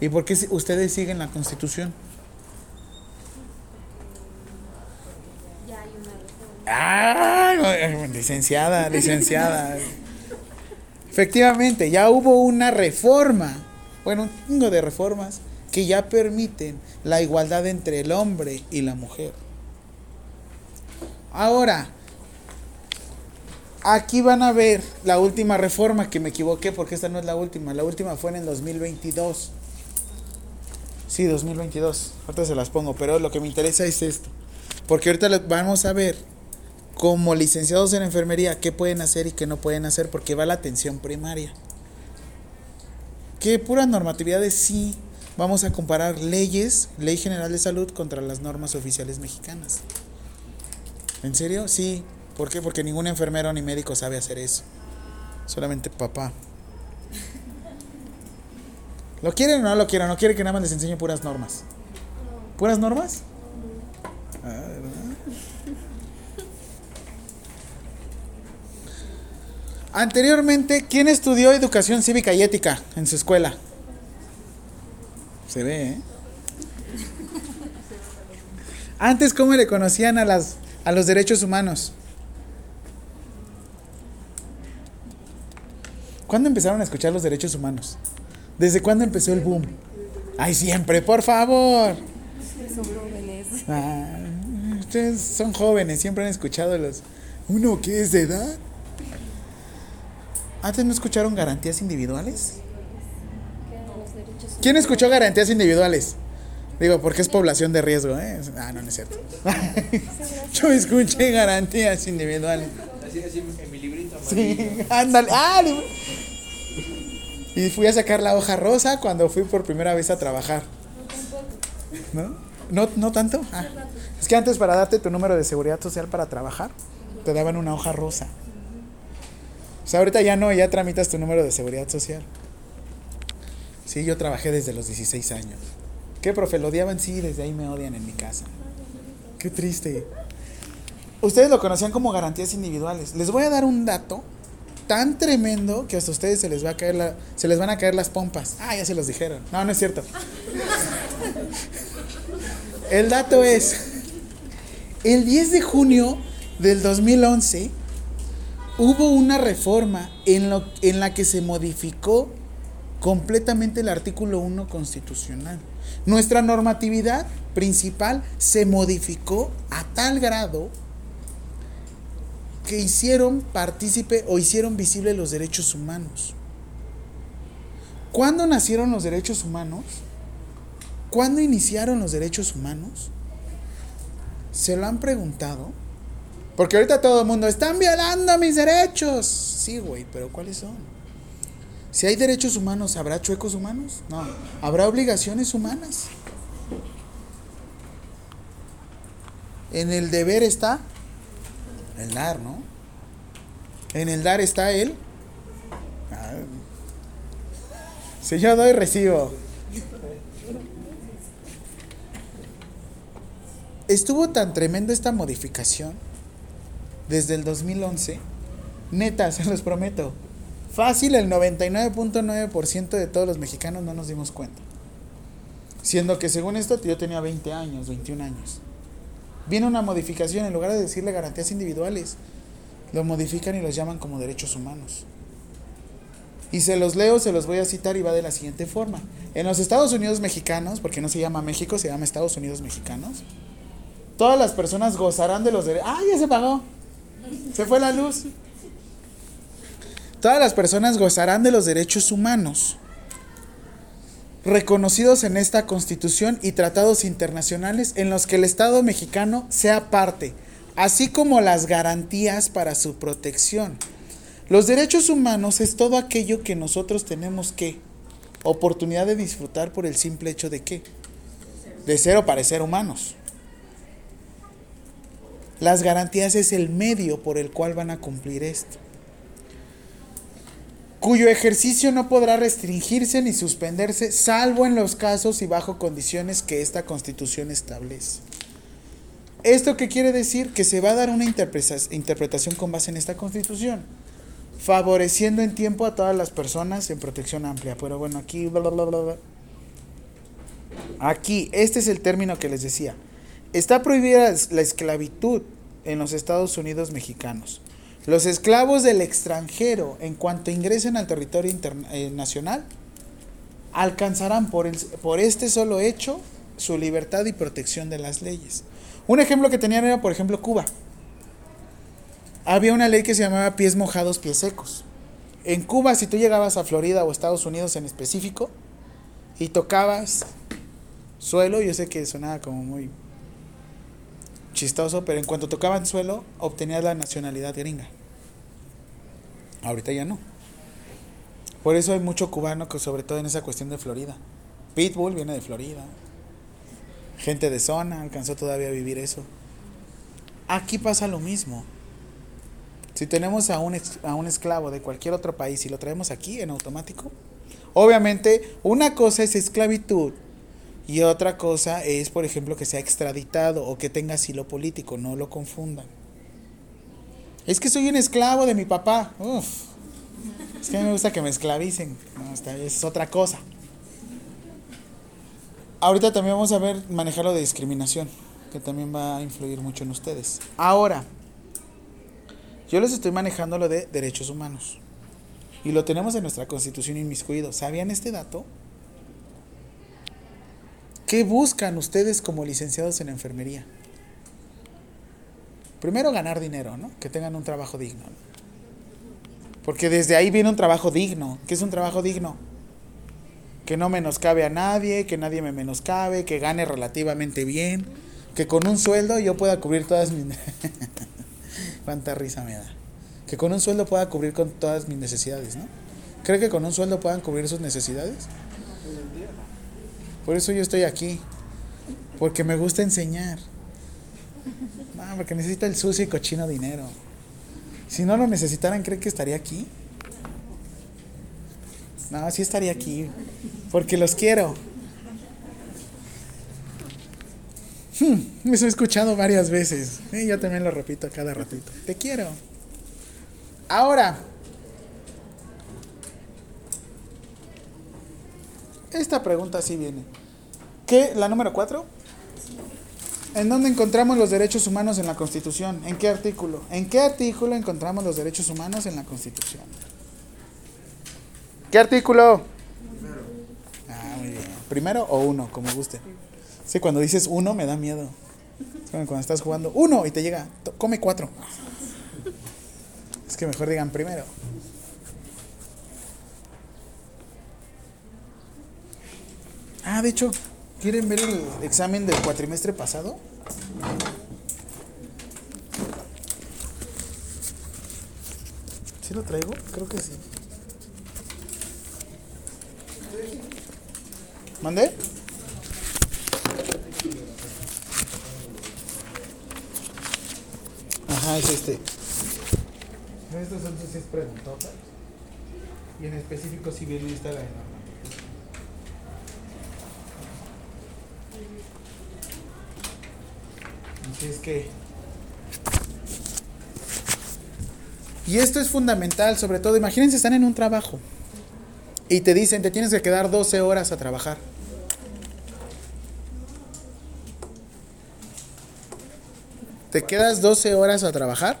¿Y por qué ustedes siguen la constitución? Ya hay una reforma. Ah, licenciada, licenciada. Efectivamente, ya hubo una reforma, bueno, un chingo de reformas que ya permiten la igualdad entre el hombre y la mujer. Ahora, aquí van a ver la última reforma, que me equivoqué porque esta no es la última, la última fue en el 2022. Sí, 2022, ahorita se las pongo, pero lo que me interesa es esto, porque ahorita vamos a ver como licenciados en enfermería, qué pueden hacer y qué no pueden hacer, porque va la atención primaria. Que puras normatividades sí vamos a comparar leyes, Ley General de Salud contra las normas oficiales mexicanas. ¿En serio? Sí. ¿Por qué? Porque ningún enfermero ni médico sabe hacer eso. Solamente papá. ¿Lo quieren o no lo quieren? ¿No quiere que nada más les enseñe puras normas? ¿Puras normas? Ah, ¿verdad? Anteriormente, ¿quién estudió educación cívica y ética en su escuela? Se ve, ¿eh? Antes, ¿cómo le conocían a, las, a los derechos humanos? ¿Cuándo empezaron a escuchar los derechos humanos? ¿Desde cuándo empezó el boom? Ay, siempre, por favor. Ustedes son jóvenes, siempre han escuchado los... ¿Uno que es de edad? ¿Antes no escucharon garantías individuales? ¿Quién escuchó garantías individuales? Digo, porque es población de riesgo, ¿eh? Ah, no, no es cierto. Yo escuché garantías individuales. Así, así. Sí, ándale. Ah, y fui a sacar la hoja rosa cuando fui por primera vez a trabajar. ¿No? ¿No, no tanto? Ah. Es que antes para darte tu número de seguridad social para trabajar, te daban una hoja rosa. O sea, ahorita ya no, ya tramitas tu número de seguridad social. Sí, yo trabajé desde los 16 años. ¿Qué, profe? ¿Lo odiaban? Sí, desde ahí me odian en mi casa. Qué triste. Ustedes lo conocían como garantías individuales. Les voy a dar un dato tan tremendo que hasta ustedes se les va a caer la, se les van a caer las pompas. Ah, ya se los dijeron. No, no es cierto. El dato es el 10 de junio del 2011 hubo una reforma en, lo, en la que se modificó completamente el artículo 1 constitucional. Nuestra normatividad principal se modificó a tal grado que hicieron partícipe o hicieron visible los derechos humanos. ¿Cuándo nacieron los derechos humanos? ¿Cuándo iniciaron los derechos humanos? ¿Se lo han preguntado? Porque ahorita todo el mundo, están violando mis derechos. Sí, güey, pero ¿cuáles son? Si hay derechos humanos, ¿habrá chuecos humanos? No. ¿Habrá obligaciones humanas? En el deber está el dar, ¿no? En el dar está. Ah, Si yo doy, recibo. Estuvo tan tremenda esta modificación desde el 2011. Neta, se los prometo. Fácil, el 99.9% de todos los mexicanos no nos dimos cuenta. Siendo que según esto yo tenía 20 años, 21 años. Viene una modificación, en lugar de decirle garantías individuales, lo modifican y los llaman como derechos humanos. Y se los leo, se los voy a citar y va de la siguiente forma. En los Estados Unidos mexicanos, porque no se llama México, se llama Estados Unidos mexicanos, todas las personas gozarán de los derechos. ¡Ah, ya se pagó! Se fue la luz. Todas las personas gozarán de los derechos humanos reconocidos en esta constitución y tratados internacionales en los que el Estado mexicano sea parte, así como las garantías para su protección. Los derechos humanos es todo aquello que nosotros tenemos que oportunidad de disfrutar por el simple hecho de qué? De ser o parecer humanos. Las garantías es el medio por el cual van a cumplir esto cuyo ejercicio no podrá restringirse ni suspenderse, salvo en los casos y bajo condiciones que esta constitución establece. ¿Esto qué quiere decir? Que se va a dar una interpreta- interpretación con base en esta constitución, favoreciendo en tiempo a todas las personas en protección amplia. Pero bueno, aquí... bla, bla, bla. Aquí, este es el término que les decía. Está prohibida la esclavitud en los Estados Unidos mexicanos. Los esclavos del extranjero, en cuanto ingresen al territorio eh, nacional, alcanzarán por, por este solo hecho su libertad y protección de las leyes. Un ejemplo que tenían era, por ejemplo, Cuba. Había una ley que se llamaba pies mojados, pies secos. En Cuba, si tú llegabas a Florida o Estados Unidos en específico y tocabas suelo, yo sé que sonaba como muy chistoso, pero en cuanto tocaban suelo, obtenías la nacionalidad gringa. Ahorita ya no. Por eso hay mucho cubano, que sobre todo en esa cuestión de Florida. Pitbull viene de Florida. Gente de zona alcanzó todavía a vivir eso. Aquí pasa lo mismo. Si tenemos a un, a un esclavo de cualquier otro país y lo traemos aquí en automático, obviamente una cosa es esclavitud y otra cosa es, por ejemplo, que sea extraditado o que tenga asilo político, no lo confundan. Es que soy un esclavo de mi papá. Uf, Es que a mí me gusta que me esclavicen. No, esta es otra cosa. Ahorita también vamos a ver manejar lo de discriminación, que también va a influir mucho en ustedes. Ahora, yo les estoy manejando lo de derechos humanos. Y lo tenemos en nuestra constitución inmiscuido. ¿Sabían este dato? ¿Qué buscan ustedes como licenciados en enfermería? Primero ganar dinero, ¿no? Que tengan un trabajo digno. ¿no? Porque desde ahí viene un trabajo digno. ¿Qué es un trabajo digno? Que no menoscabe a nadie, que nadie me menoscabe, que gane relativamente bien, que con un sueldo yo pueda cubrir todas mis... Cuánta risa me da. Que con un sueldo pueda cubrir con todas mis necesidades, ¿no? ¿Cree que con un sueldo puedan cubrir sus necesidades? Por eso yo estoy aquí. Porque me gusta enseñar. No, porque necesita el sucio y cochino dinero. Si no lo necesitaran, ¿cree que estaría aquí? No, sí estaría aquí. Porque los quiero. Hmm, eso he escuchado varias veces. Eh, yo también lo repito cada ratito. Te quiero. Ahora, esta pregunta sí viene. ¿Qué? ¿La número cuatro? ¿En dónde encontramos los derechos humanos en la Constitución? ¿En qué artículo? ¿En qué artículo encontramos los derechos humanos en la Constitución? ¿Qué artículo? Ah, muy bien. ¿Primero o uno, como guste? Sí, cuando dices uno me da miedo. Cuando estás jugando uno y te llega, "To- come cuatro. Es que mejor digan primero. Ah, de hecho, ¿quieren ver el examen del cuatrimestre pasado? ¿Sí lo traigo? Creo que sí. ¿Mandé? Ajá, es este. Estos son sus seis preguntotas. Y en específico si bien lista la de Así es que. Y esto es fundamental, sobre todo, imagínense, están en un trabajo y te dicen, te tienes que quedar 12 horas a trabajar. ¿Te quedas 12 horas a trabajar?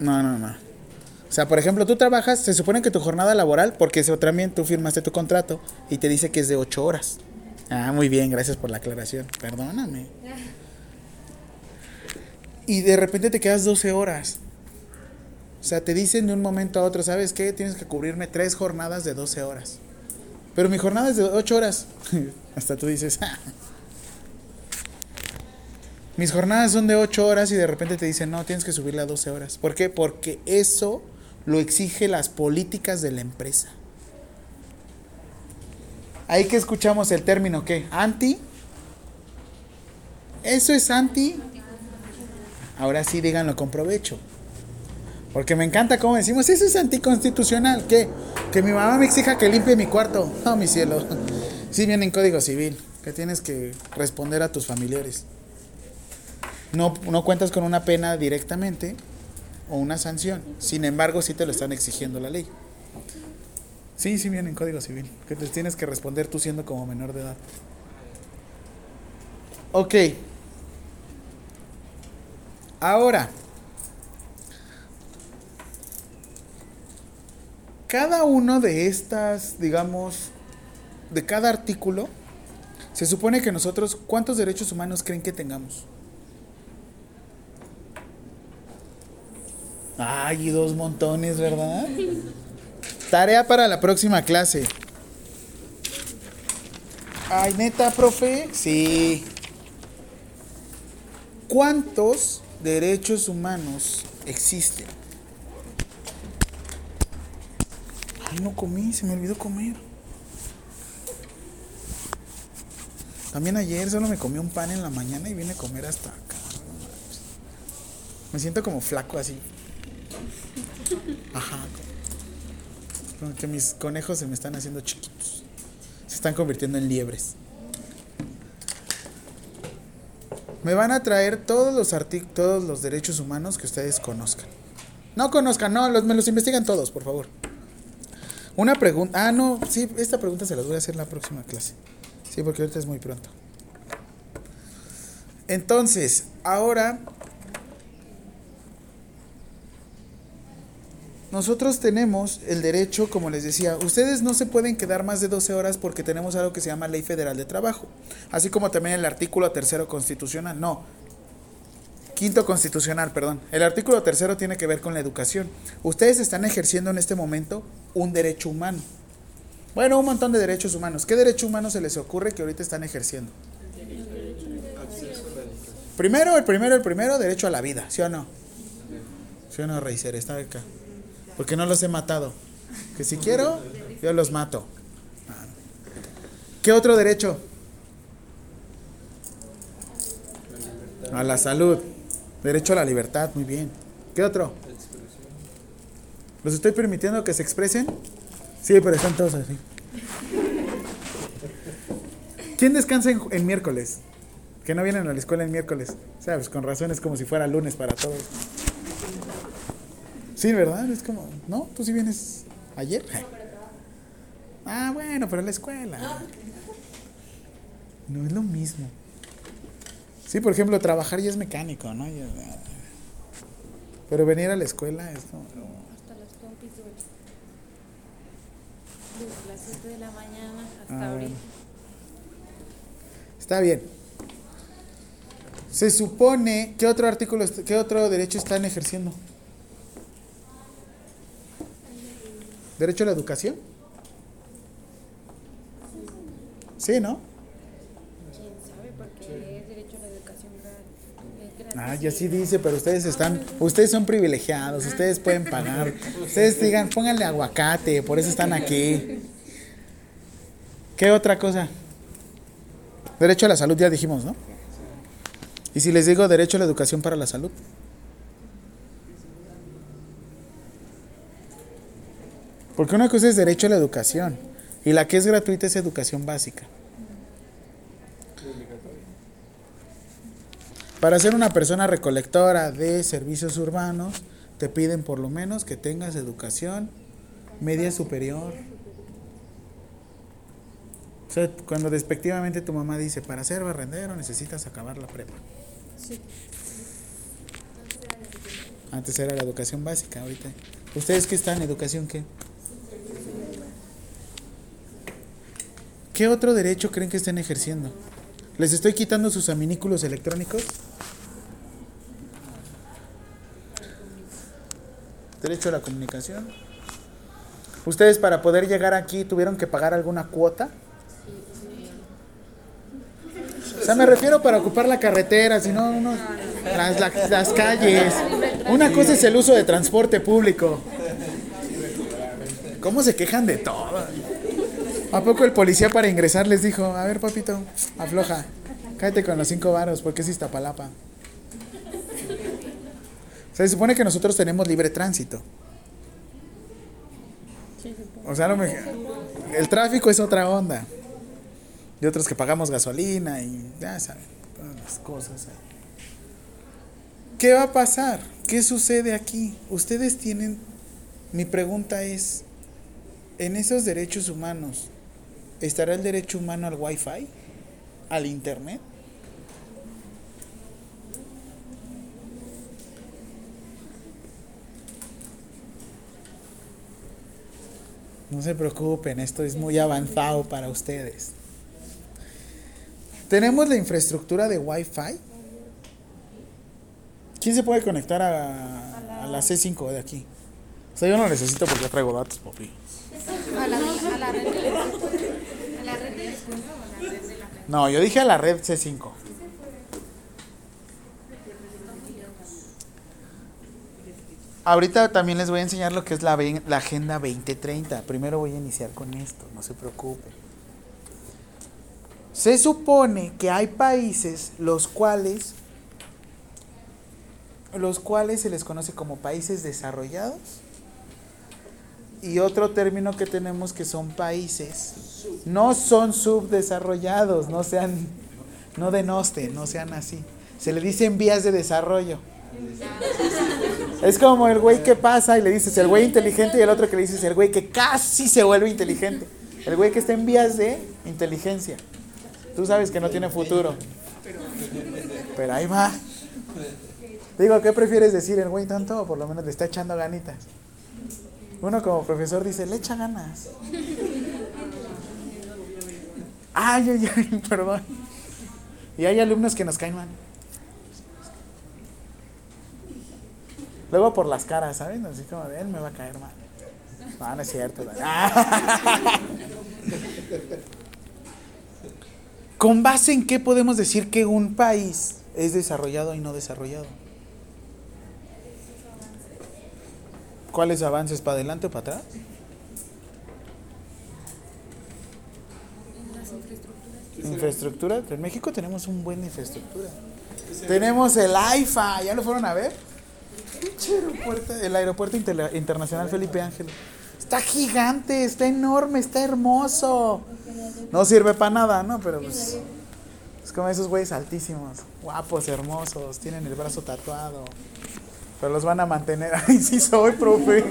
No, no, no. O sea, por ejemplo, tú trabajas, se supone que tu jornada laboral, porque eso también tú firmaste tu contrato y te dice que es de 8 horas. Ah, muy bien, gracias por la aclaración. Perdóname. Y de repente te quedas 12 horas. O sea, te dicen de un momento a otro, ¿sabes qué? Tienes que cubrirme tres jornadas de 12 horas. Pero mi jornada es de 8 horas. Hasta tú dices, "Ah". mis jornadas son de 8 horas y de repente te dicen, no, tienes que subirla a 12 horas. ¿Por qué? Porque eso lo exige las políticas de la empresa. Ahí que escuchamos el término, ¿qué? ¿Anti? ¿Eso es anti? Ahora sí díganlo con provecho. Porque me encanta cómo decimos, eso es anticonstitucional. ¿Qué? Que mi mamá me exija que limpie mi cuarto. No, mi cielo. Sí viene en Código Civil, que tienes que responder a tus familiares. No, no cuentas con una pena directamente o una sanción. Sin embargo, sí te lo están exigiendo la ley. Sí, sí viene en Código Civil, que te tienes que responder tú siendo como menor de edad. Ok. Ahora, cada uno de estas, digamos, de cada artículo, se supone que nosotros, ¿cuántos derechos humanos creen que tengamos? Ay, dos montones, ¿verdad? Tarea para la próxima clase. Ay, neta, profe. Sí. ¿Cuántos derechos humanos existen? Ay, no comí, se me olvidó comer. También ayer solo me comí un pan en la mañana y vine a comer hasta acá. Me siento como flaco así. Ajá. Que mis conejos se me están haciendo chiquitos. Se están convirtiendo en liebres. Me van a traer todos los todos los derechos humanos que ustedes conozcan. No conozcan, no, los, me los investigan todos, por favor. Una pregunta. Ah, no, sí, esta pregunta se las voy a hacer en la próxima clase. Sí, porque ahorita es muy pronto. Entonces, ahora nosotros tenemos el derecho, como les decía, ustedes no se pueden quedar más de 12 horas porque tenemos algo que se llama Ley Federal de Trabajo, así como también el artículo tercero constitucional, no, quinto constitucional, perdón. El artículo tercero tiene que ver con la educación. Ustedes están ejerciendo en este momento un derecho humano. Bueno, un montón de derechos humanos. ¿Qué derecho humano se les ocurre que ahorita están ejerciendo? Primero, el primero, el primero, derecho a la vida, ¿sí o no? ¿Sí o no, Reiser? Está acá. Porque no los he matado. Que si quiero, yo los mato. ¿Qué otro derecho? A la salud. Derecho a la libertad, muy bien. ¿Qué otro? ¿Los estoy permitiendo que se expresen? Sí, pero están todos así. ¿Quién descansa en, miércoles? Que no vienen a la escuela en miércoles. Sabes, con razón es como si fuera lunes para todos. Sí, ¿verdad? Es como, ¿no? ¿Tú sí vienes ayer? Ah, bueno, pero en la escuela. No es lo mismo. Sí, por ejemplo, trabajar ya es mecánico, ¿no? Pero venir a la escuela es como... Hasta las duele. Desde las 7 de la mañana hasta Ah, ahorita. Está bien. Se supone, ¿qué otro artículo, qué otro derecho están ejerciendo? ¿Derecho a la educación? Sí, ¿no? ¿Quién sabe? Porque es derecho a la educación gratis. Ah, ya sí dice, pero ustedes están, ustedes son privilegiados, ustedes pueden pagar. Ustedes digan, pónganle aguacate, por eso están aquí. ¿Qué otra cosa? Derecho a la salud, ya dijimos, ¿no? Y si les digo derecho a la educación para la salud. Porque una cosa es derecho a la educación y la que es gratuita es educación básica. Para ser una persona recolectora de servicios urbanos, te piden por lo menos que tengas educación media superior. O sea, cuando despectivamente tu mamá dice, para ser barrendero necesitas acabar la prepa. Sí. Antes era la educación básica, ahorita. ¿Ustedes qué están? ¿Educación qué? ¿Qué otro derecho creen que estén ejerciendo? ¿Les estoy quitando sus aminículos electrónicos? Derecho a la comunicación. ¿Ustedes para poder llegar aquí tuvieron que pagar alguna cuota? O sea, me refiero para ocupar la carretera, si no, uno- las, la- las calles. Una cosa es el uso de transporte público. ¿Cómo se quejan de todo? ¿A poco el policía para ingresar les dijo, a ver papito, afloja, cállate con los cinco varos porque es Iztapalapa? Se supone que nosotros tenemos libre tránsito. O sea, lo mejor- el tráfico es otra onda. Y otros que pagamos gasolina y ya saben, todas las cosas. ¿Qué va a pasar? ¿Qué sucede aquí? Ustedes tienen, mi pregunta es, en esos derechos humanos, ¿estará el derecho humano al wifi? ¿Al internet? No se preocupen, esto es muy avanzado para ustedes. Tenemos la infraestructura de Wi-Fi. ¿Quién se puede conectar a, a la C5 de aquí? O sea, yo no necesito porque traigo datos, papi. A la, a de a la red de la escuela o a la red de la No, yo dije a la red C5. Ahorita también les voy a enseñar lo que es la, la Agenda 2030. Primero voy a iniciar con esto, no se preocupen. Se supone que hay países los cuales los cuales se les conoce como países desarrollados y otro término que tenemos que son países no son subdesarrollados, no sean no denosten, no sean así. Se le dice en vías de desarrollo. Es como el güey que pasa y le dices el güey inteligente y el otro que le dices el güey que casi se vuelve inteligente. El güey que está en vías de inteligencia. Tú sabes que no tiene futuro. Pero ahí va. Digo, ¿qué prefieres decir? El güey tanto o por lo menos le está echando ganitas. Uno como profesor dice, le echa ganas. Ay, ay, ay, perdón. Y hay alumnos que nos caen mal. Luego por las caras, ¿saben? Así como de él me va a caer mal. No, no es cierto. ¿Con base en qué podemos decir que un país es desarrollado y no desarrollado? ¿Cuáles avances para adelante o para atrás? Infraestructura. En México tenemos un buen infraestructura. Tenemos el AIFA, ¿ya lo fueron a ver? El aeropuerto Inter- internacional Felipe Ángel. Está gigante, está enorme, está hermoso. No sirve para nada, ¿no? Pero pues es como esos güeyes altísimos, guapos, hermosos, tienen el brazo tatuado. Pero los van a mantener. Ay, sí soy, profe.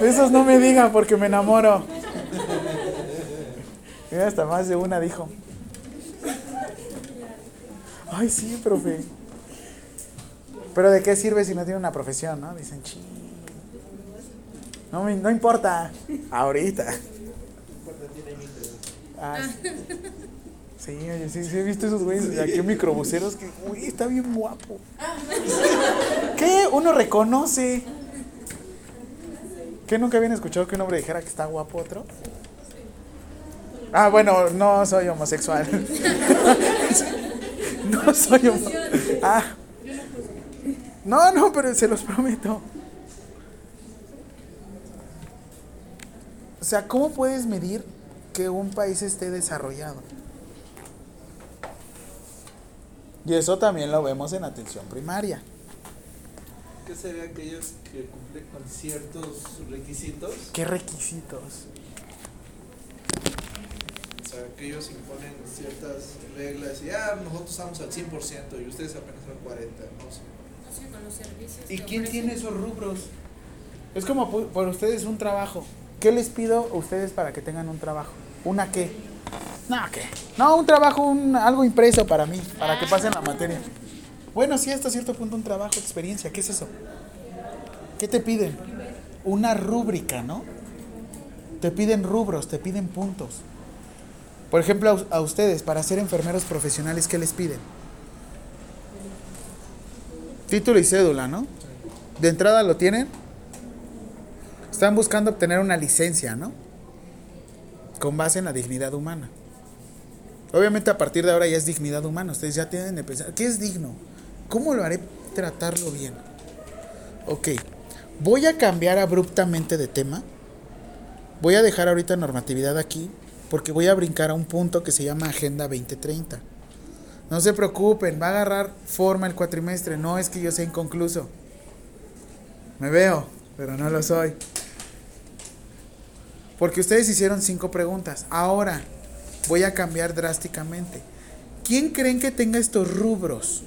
Esos no me digan porque me enamoro. Mira, hasta más de una dijo. Ay, sí, profe. Pero ¿de qué sirve si no tiene una profesión, no? Dicen, ching. No, no importa. Ahorita. Ah, sí, oye, sí, sí, he visto esos güeyes de aquí microbuseros que, uy, está bien guapo. ¿Qué? Uno reconoce. ¿Qué nunca habían escuchado que un hombre dijera que está guapo otro? Ah, bueno, no soy homosexual. no soy homosexual. Ah. No, no, pero se los prometo. O sea, ¿cómo puedes medir que un país esté desarrollado? Y eso también lo vemos en atención primaria. ¿Qué sería aquellos que cumplen con ciertos requisitos? ¿Qué requisitos? Sea, que ellos imponen ciertas reglas y ah, nosotros estamos al 100% y ustedes apenas al 40%, no sé. No sé, con los servicios. ¿Y quién ofrecen. tiene esos rubros? Es como pu- por ustedes un trabajo. ¿Qué les pido a ustedes para que tengan un trabajo? ¿Una qué? No, ¿qué? No, un trabajo, un, algo impreso para mí, para que pasen la materia. Bueno, sí, hasta cierto punto un trabajo, experiencia. ¿Qué es eso? ¿Qué te piden? Una rúbrica, ¿no? Te piden rubros, te piden puntos. Por ejemplo, a, ustedes, para ser enfermeros profesionales, ¿qué les piden? Título y cédula, ¿no? De entrada lo tienen. Están buscando obtener una licencia, ¿no? Con base en la dignidad humana. Obviamente a partir de ahora ya es dignidad humana. Ustedes ya tienen que pensar, ¿qué es digno? ¿Cómo lo haré tratarlo bien? Ok, voy a cambiar abruptamente de tema. Voy a dejar ahorita normatividad aquí porque voy a brincar a un punto que se llama Agenda 2030. No se preocupen, va a agarrar forma el cuatrimestre. No es que yo sea inconcluso. Me veo, pero no lo soy. Porque ustedes hicieron cinco preguntas. Ahora voy a cambiar drásticamente. ¿Quién creen que tenga estos rubros?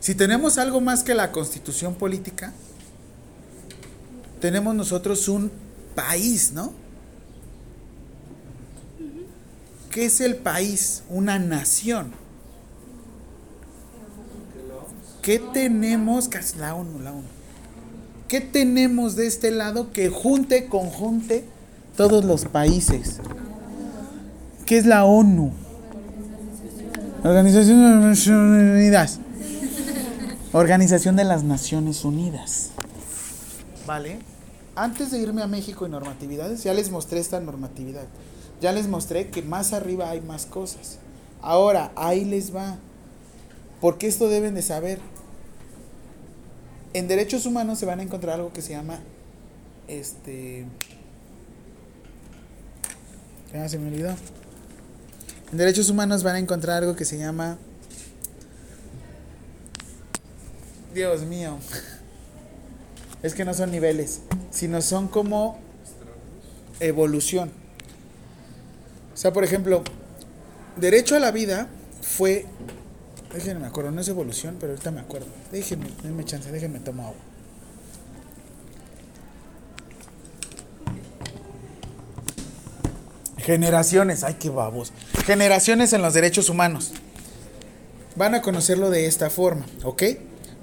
Si tenemos algo más que la constitución política, tenemos nosotros un país, ¿no? ¿Qué es el país? Una nación. ¿Qué tenemos? Casi La ONU, la ONU. ¿Qué tenemos de este lado que junte, conjunte todos los países? ¿Qué es la ONU? Organización de las Naciones Unidas. Organización de las Naciones Unidas. ¿Vale? Antes de irme a México y normatividades, ya les mostré esta normatividad. Ya les mostré que más arriba hay más cosas. Ahora, ahí les va. Porque esto deben de saber. En derechos humanos se van a encontrar algo que se llama este ya se me olvidó. En derechos humanos van a encontrar algo que se llama Dios mío. Es que no son niveles, sino son como evolución. O sea, por ejemplo, derecho a la vida fue Déjenme me acuerdo, no es evolución, pero ahorita me acuerdo. Déjenme, denme chance, déjenme tomar agua. Generaciones, ay qué babos. Generaciones en los derechos humanos. Van a conocerlo de esta forma, ¿ok?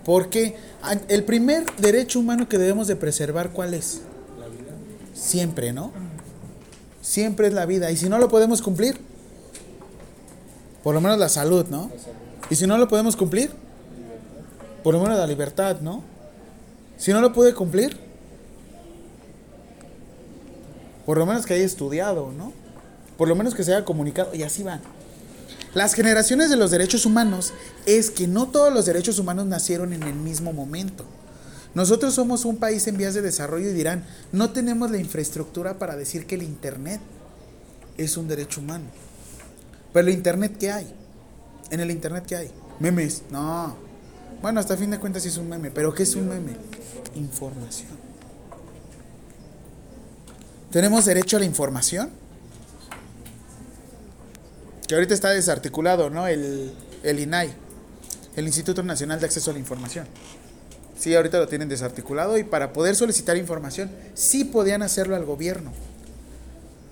Porque el primer derecho humano que debemos de preservar, ¿cuál es? Siempre, ¿no? Siempre es la vida. Y si no lo podemos cumplir, por lo menos la salud, ¿no? Y si no lo podemos cumplir, por lo menos la libertad, ¿no? Si no lo puede cumplir, por lo menos que haya estudiado, ¿no? Por lo menos que se haya comunicado, y así van. Las generaciones de los derechos humanos es que no todos los derechos humanos nacieron en el mismo momento. Nosotros somos un país en vías de desarrollo y dirán, no tenemos la infraestructura para decir que el Internet es un derecho humano. Pero el Internet, ¿qué hay? En el Internet, ¿qué hay? Memes. No. Bueno, hasta fin de cuentas sí es un meme. ¿Pero qué es un meme? Información. ¿Tenemos derecho a la información? Que ahorita está desarticulado, ¿no? El, el INAI, el Instituto Nacional de Acceso a la Información. Sí, ahorita lo tienen desarticulado y para poder solicitar información, sí podían hacerlo al gobierno.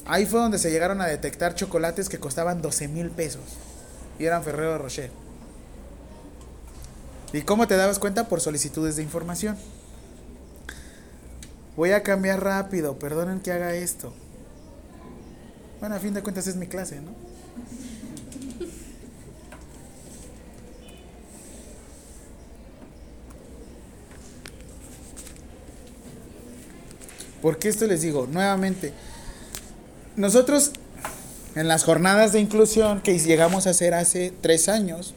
Ahí fue donde se llegaron a detectar chocolates que costaban 12 mil pesos y eran Ferrero Rocher. ¿Y cómo te dabas cuenta? Por solicitudes de información. Voy a cambiar rápido, perdonen que haga esto. Bueno, a fin de cuentas es mi clase, ¿no? Porque esto les digo, nuevamente, nosotros en las jornadas de inclusión que llegamos a hacer hace tres años,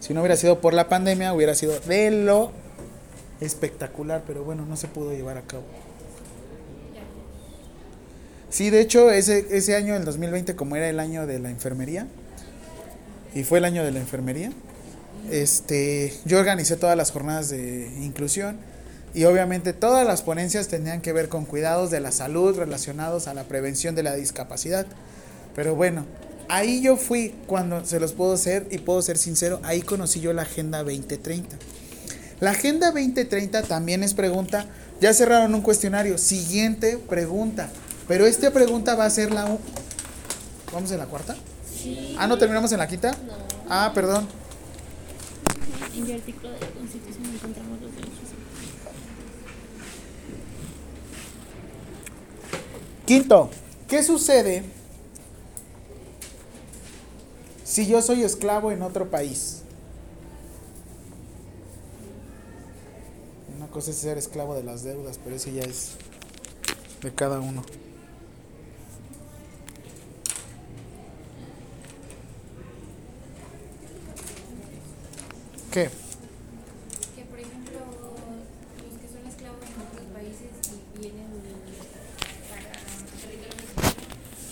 si no hubiera sido por la pandemia, hubiera sido de lo espectacular, pero bueno, no se pudo llevar a cabo. Sí, de hecho, ese, ese año, el 2020, como era el año de la enfermería, y fue el año de la enfermería, este, yo organicé todas las jornadas de inclusión y obviamente todas las ponencias tenían que ver con cuidados de la salud relacionados a la prevención de la discapacidad. Pero bueno, ahí yo fui cuando se los puedo ser y puedo ser sincero, ahí conocí yo la Agenda 2030. La Agenda 2030 también es pregunta, ya cerraron un cuestionario, siguiente pregunta, pero esta pregunta va a ser la... ¿Vamos en la cuarta? Sí. Ah, ¿no terminamos en la quinta? No. Ah, perdón. En el artículo de la Constitución encontramos los derechos humanos. Quinto, ¿qué sucede si yo soy esclavo en otro país? Una cosa es ser esclavo de las deudas, pero eso ya es de cada uno. ¿Qué? Que por ejemplo, los que son esclavos en otros países y vienen para territorio mexicano,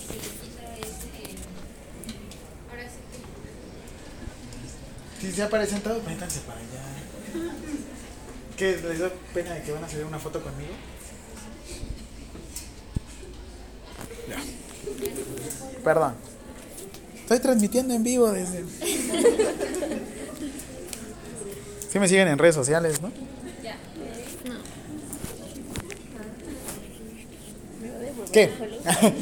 se les quita ese. Ahora sí que. Si se aparecen todos, métanse para allá. ¿Qué? ¿Les da pena de que van a hacer una foto conmigo? Ya. Perdón. Estoy transmitiendo en vivo desde. Sí me siguen en redes sociales, ¿no? Ya. ¿Qué?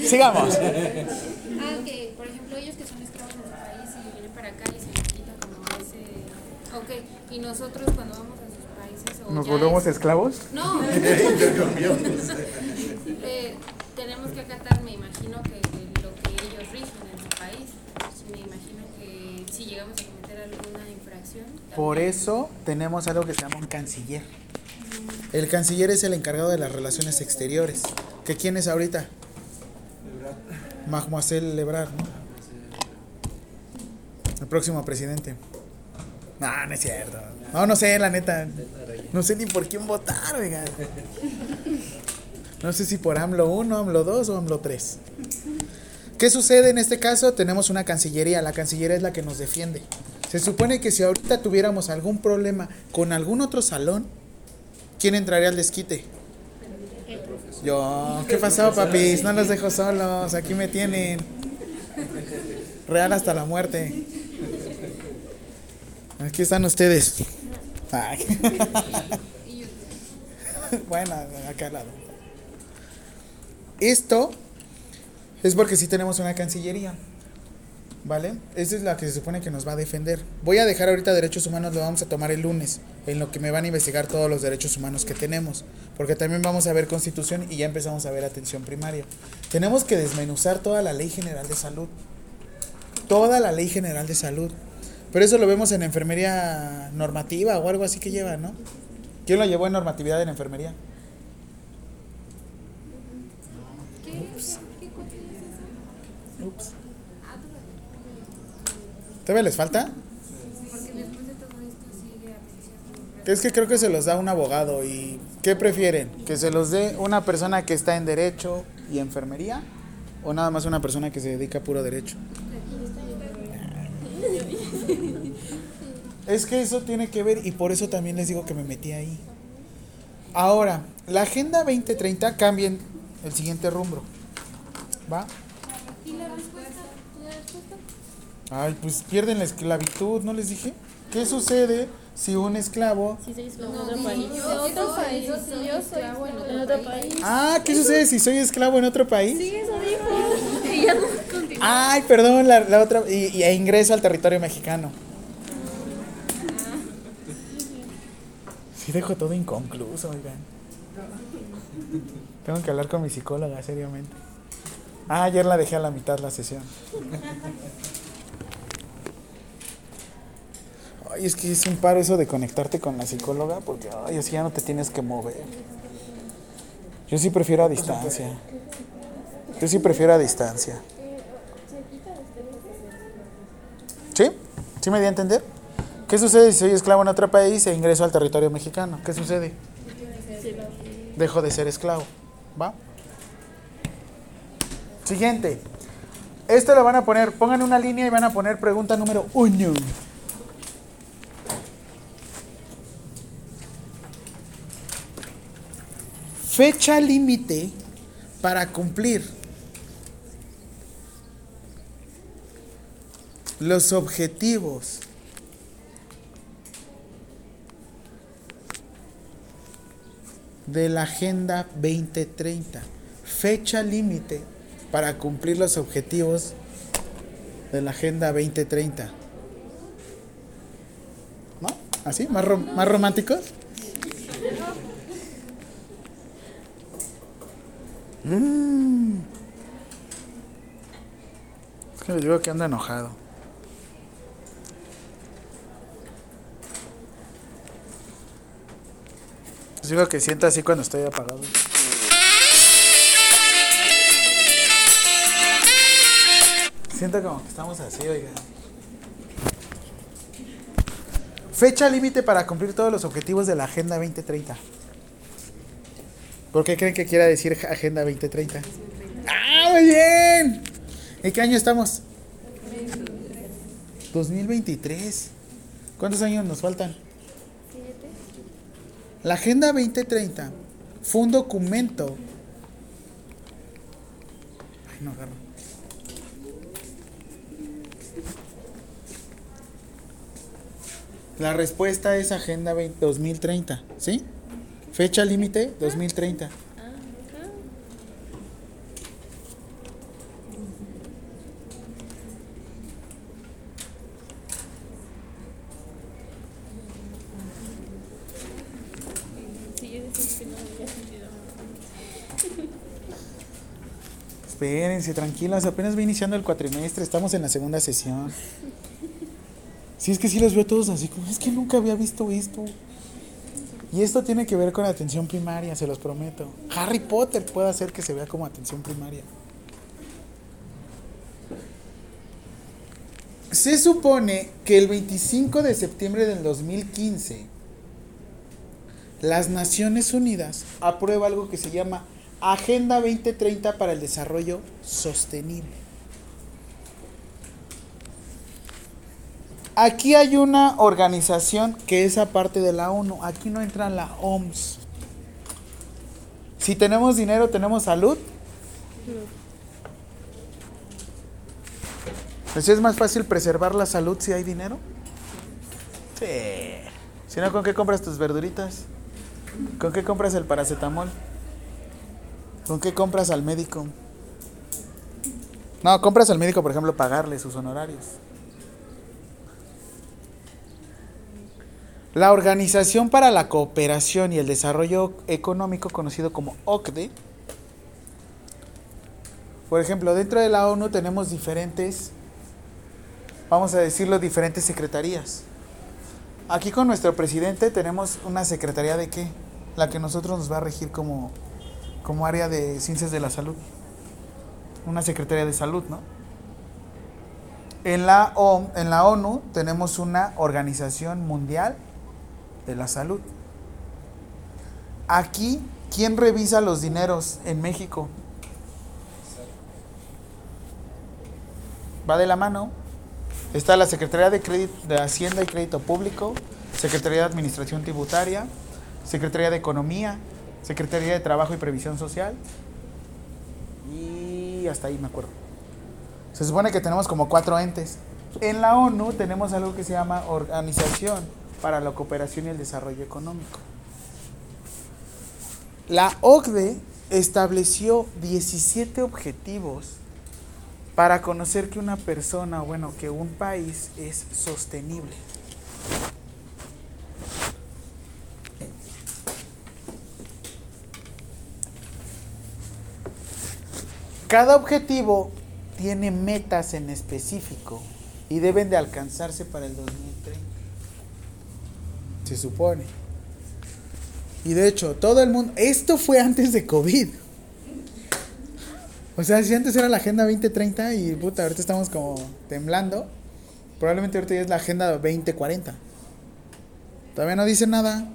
Sigamos. Ah, que por ejemplo, ellos que son esclavos en su país y vienen para acá Ok, y nosotros cuando vamos a sus países. O ¿Nos volvemos es- esclavos? No. Eh, tenemos que acatar, me imagino, que lo que ellos rigen en su país. Me imagino que si llegamos a cometer alguna infracción. Por eso tenemos algo que se llama un canciller. El canciller es el encargado de las relaciones exteriores. ¿Que quién es ahorita? Mahmoud Lebrard, ¿no? El próximo presidente. No, no es cierto. No, no sé, la neta. No sé ni por quién votar. No sé si por AMLO 1, AMLO 2 o AMLO 3. ¿Qué sucede en este caso? Tenemos una cancillería. La cancillería es la que nos defiende. Se supone que si ahorita tuviéramos algún problema con algún otro salón, ¿quién entraría al desquite? Yo, ¿qué pasó, papis? No los dejo solos, aquí me tienen. Real hasta la muerte. Aquí están ustedes. Ay. bueno, acá al lado. Esto es porque sí tenemos una cancillería. ¿Vale? Esa es la que se supone que nos va a defender. Voy a dejar ahorita derechos humanos, lo vamos a tomar el lunes, en lo que me van a investigar todos los derechos humanos que tenemos. Porque también vamos a ver constitución y ya empezamos a ver atención primaria. Tenemos que desmenuzar toda la ley general de salud. Toda la ley general de salud. Pero eso lo vemos en enfermería normativa o algo así que lleva, ¿no? ¿Quién lo llevó en normatividad en enfermería? ¿Qué, ¿Qué cosa es eso? Ups. Ah, todavía. ¿Todavía les falta? Es que creo que se los da un abogado y ¿qué prefieren? ¿Que se los dé una persona que está en derecho y enfermería? ¿O nada más una persona que se dedica a puro derecho? Es que eso tiene que ver y por eso también les digo que me metí ahí. Ahora, la Agenda 2030 cambia en el siguiente rumbo. ¿Va? ¿Y la respuesta? ¿La respuesta? Ay, pues pierden la esclavitud, ¿no les dije? ¿Qué sucede si un esclavo... Si soy esclavo en otro país. Yo, soy esclavo en En otro país. Ah, ¿qué sucede si soy esclavo en otro país? Sí, eso dijo. Y ya no continúa. Ay, perdón, la, la otra... Y, y ingreso al territorio mexicano. Sí dejo todo inconcluso, oigan. Tengo que hablar con mi psicóloga, seriamente. Ah, ayer la dejé a la mitad la sesión. Ay, es que es un paro eso de conectarte con la psicóloga porque, ay, así ya no te tienes que mover. Yo sí prefiero a distancia. Yo sí prefiero a distancia. ¿Sí? ¿Sí me di a entender? ¿Qué sucede si soy esclavo en otro país e ingreso al territorio mexicano? ¿Qué sucede? Dejo de ser esclavo. ¿Va? Siguiente. Esto lo van a poner, pongan una línea y van a poner pregunta número uno. Fecha límite para cumplir los objetivos de la Agenda 2030. Fecha límite para cumplir los objetivos de la Agenda 2030. ¿No? ¿Así? ¿Más, rom- más románticos? Mm. Es que les digo que anda enojado. Les digo que siento así cuando estoy apagado. Siento como que estamos así, oiga. Fecha límite para cumplir todos los objetivos de la Agenda 2030. ¿Por qué creen que quiera decir Agenda 2030? ¡Ah, muy bien! ¿En qué año estamos? 2023. ¿Cuántos años nos faltan? La Agenda 2030 fue un documento. Ay, no agarro. La respuesta es Agenda 20 2030, ¿sí? Fecha límite 2030. Sí, yo decía que no había sentido. Espérense, tranquilas, apenas va iniciando el cuatrimestre, estamos en la segunda sesión. Si es que sí los veo todos así, como es que nunca había visto esto. Y esto tiene que ver con atención primaria, se los prometo. Harry Potter puede hacer que se vea como atención primaria. Se supone que el 25 de septiembre del 2015 las Naciones Unidas aprueba algo que se llama Agenda 2030 para el Desarrollo Sostenible. Aquí hay una organización que es aparte de la ONU. Aquí no entra la OMS. Si tenemos dinero, tenemos salud. Pues es más fácil preservar la salud si hay dinero. Sí. Si no, ¿con qué compras tus verduritas? ¿Con qué compras el paracetamol? ¿Con qué compras al médico? No, compras al médico, por ejemplo, pagarle sus honorarios. La Organización para la Cooperación y el Desarrollo Económico, conocido como OCDE, por ejemplo, dentro de la ONU tenemos diferentes, vamos a decirlo, diferentes secretarías. Aquí con nuestro presidente tenemos una secretaría de qué? La que nosotros nos va a regir como, como área de ciencias de la salud. Una secretaría de salud, ¿no? En la, O- en la ONU tenemos una organización mundial de la salud. Aquí, ¿quién revisa los dineros en México? Va de la mano. Está la Secretaría de, Crédito, de Hacienda y Crédito Público, Secretaría de Administración Tributaria, Secretaría de Economía, Secretaría de Trabajo y Previsión Social. Y hasta ahí me acuerdo. Se supone que tenemos como cuatro entes. En la ONU tenemos algo que se llama Organización para la Cooperación y el Desarrollo Económico. La OCDE estableció 17 objetivos para conocer que una persona, bueno, que un país es sostenible. Cada objetivo tiene metas en específico y deben de alcanzarse para el 2030. Se supone. Y de hecho, todo el mundo, esto fue antes de COVID. O sea, si antes era la Agenda 2030 y puta, ahorita estamos como temblando, probablemente ahorita ya es la Agenda 2040. Todavía no dice nada.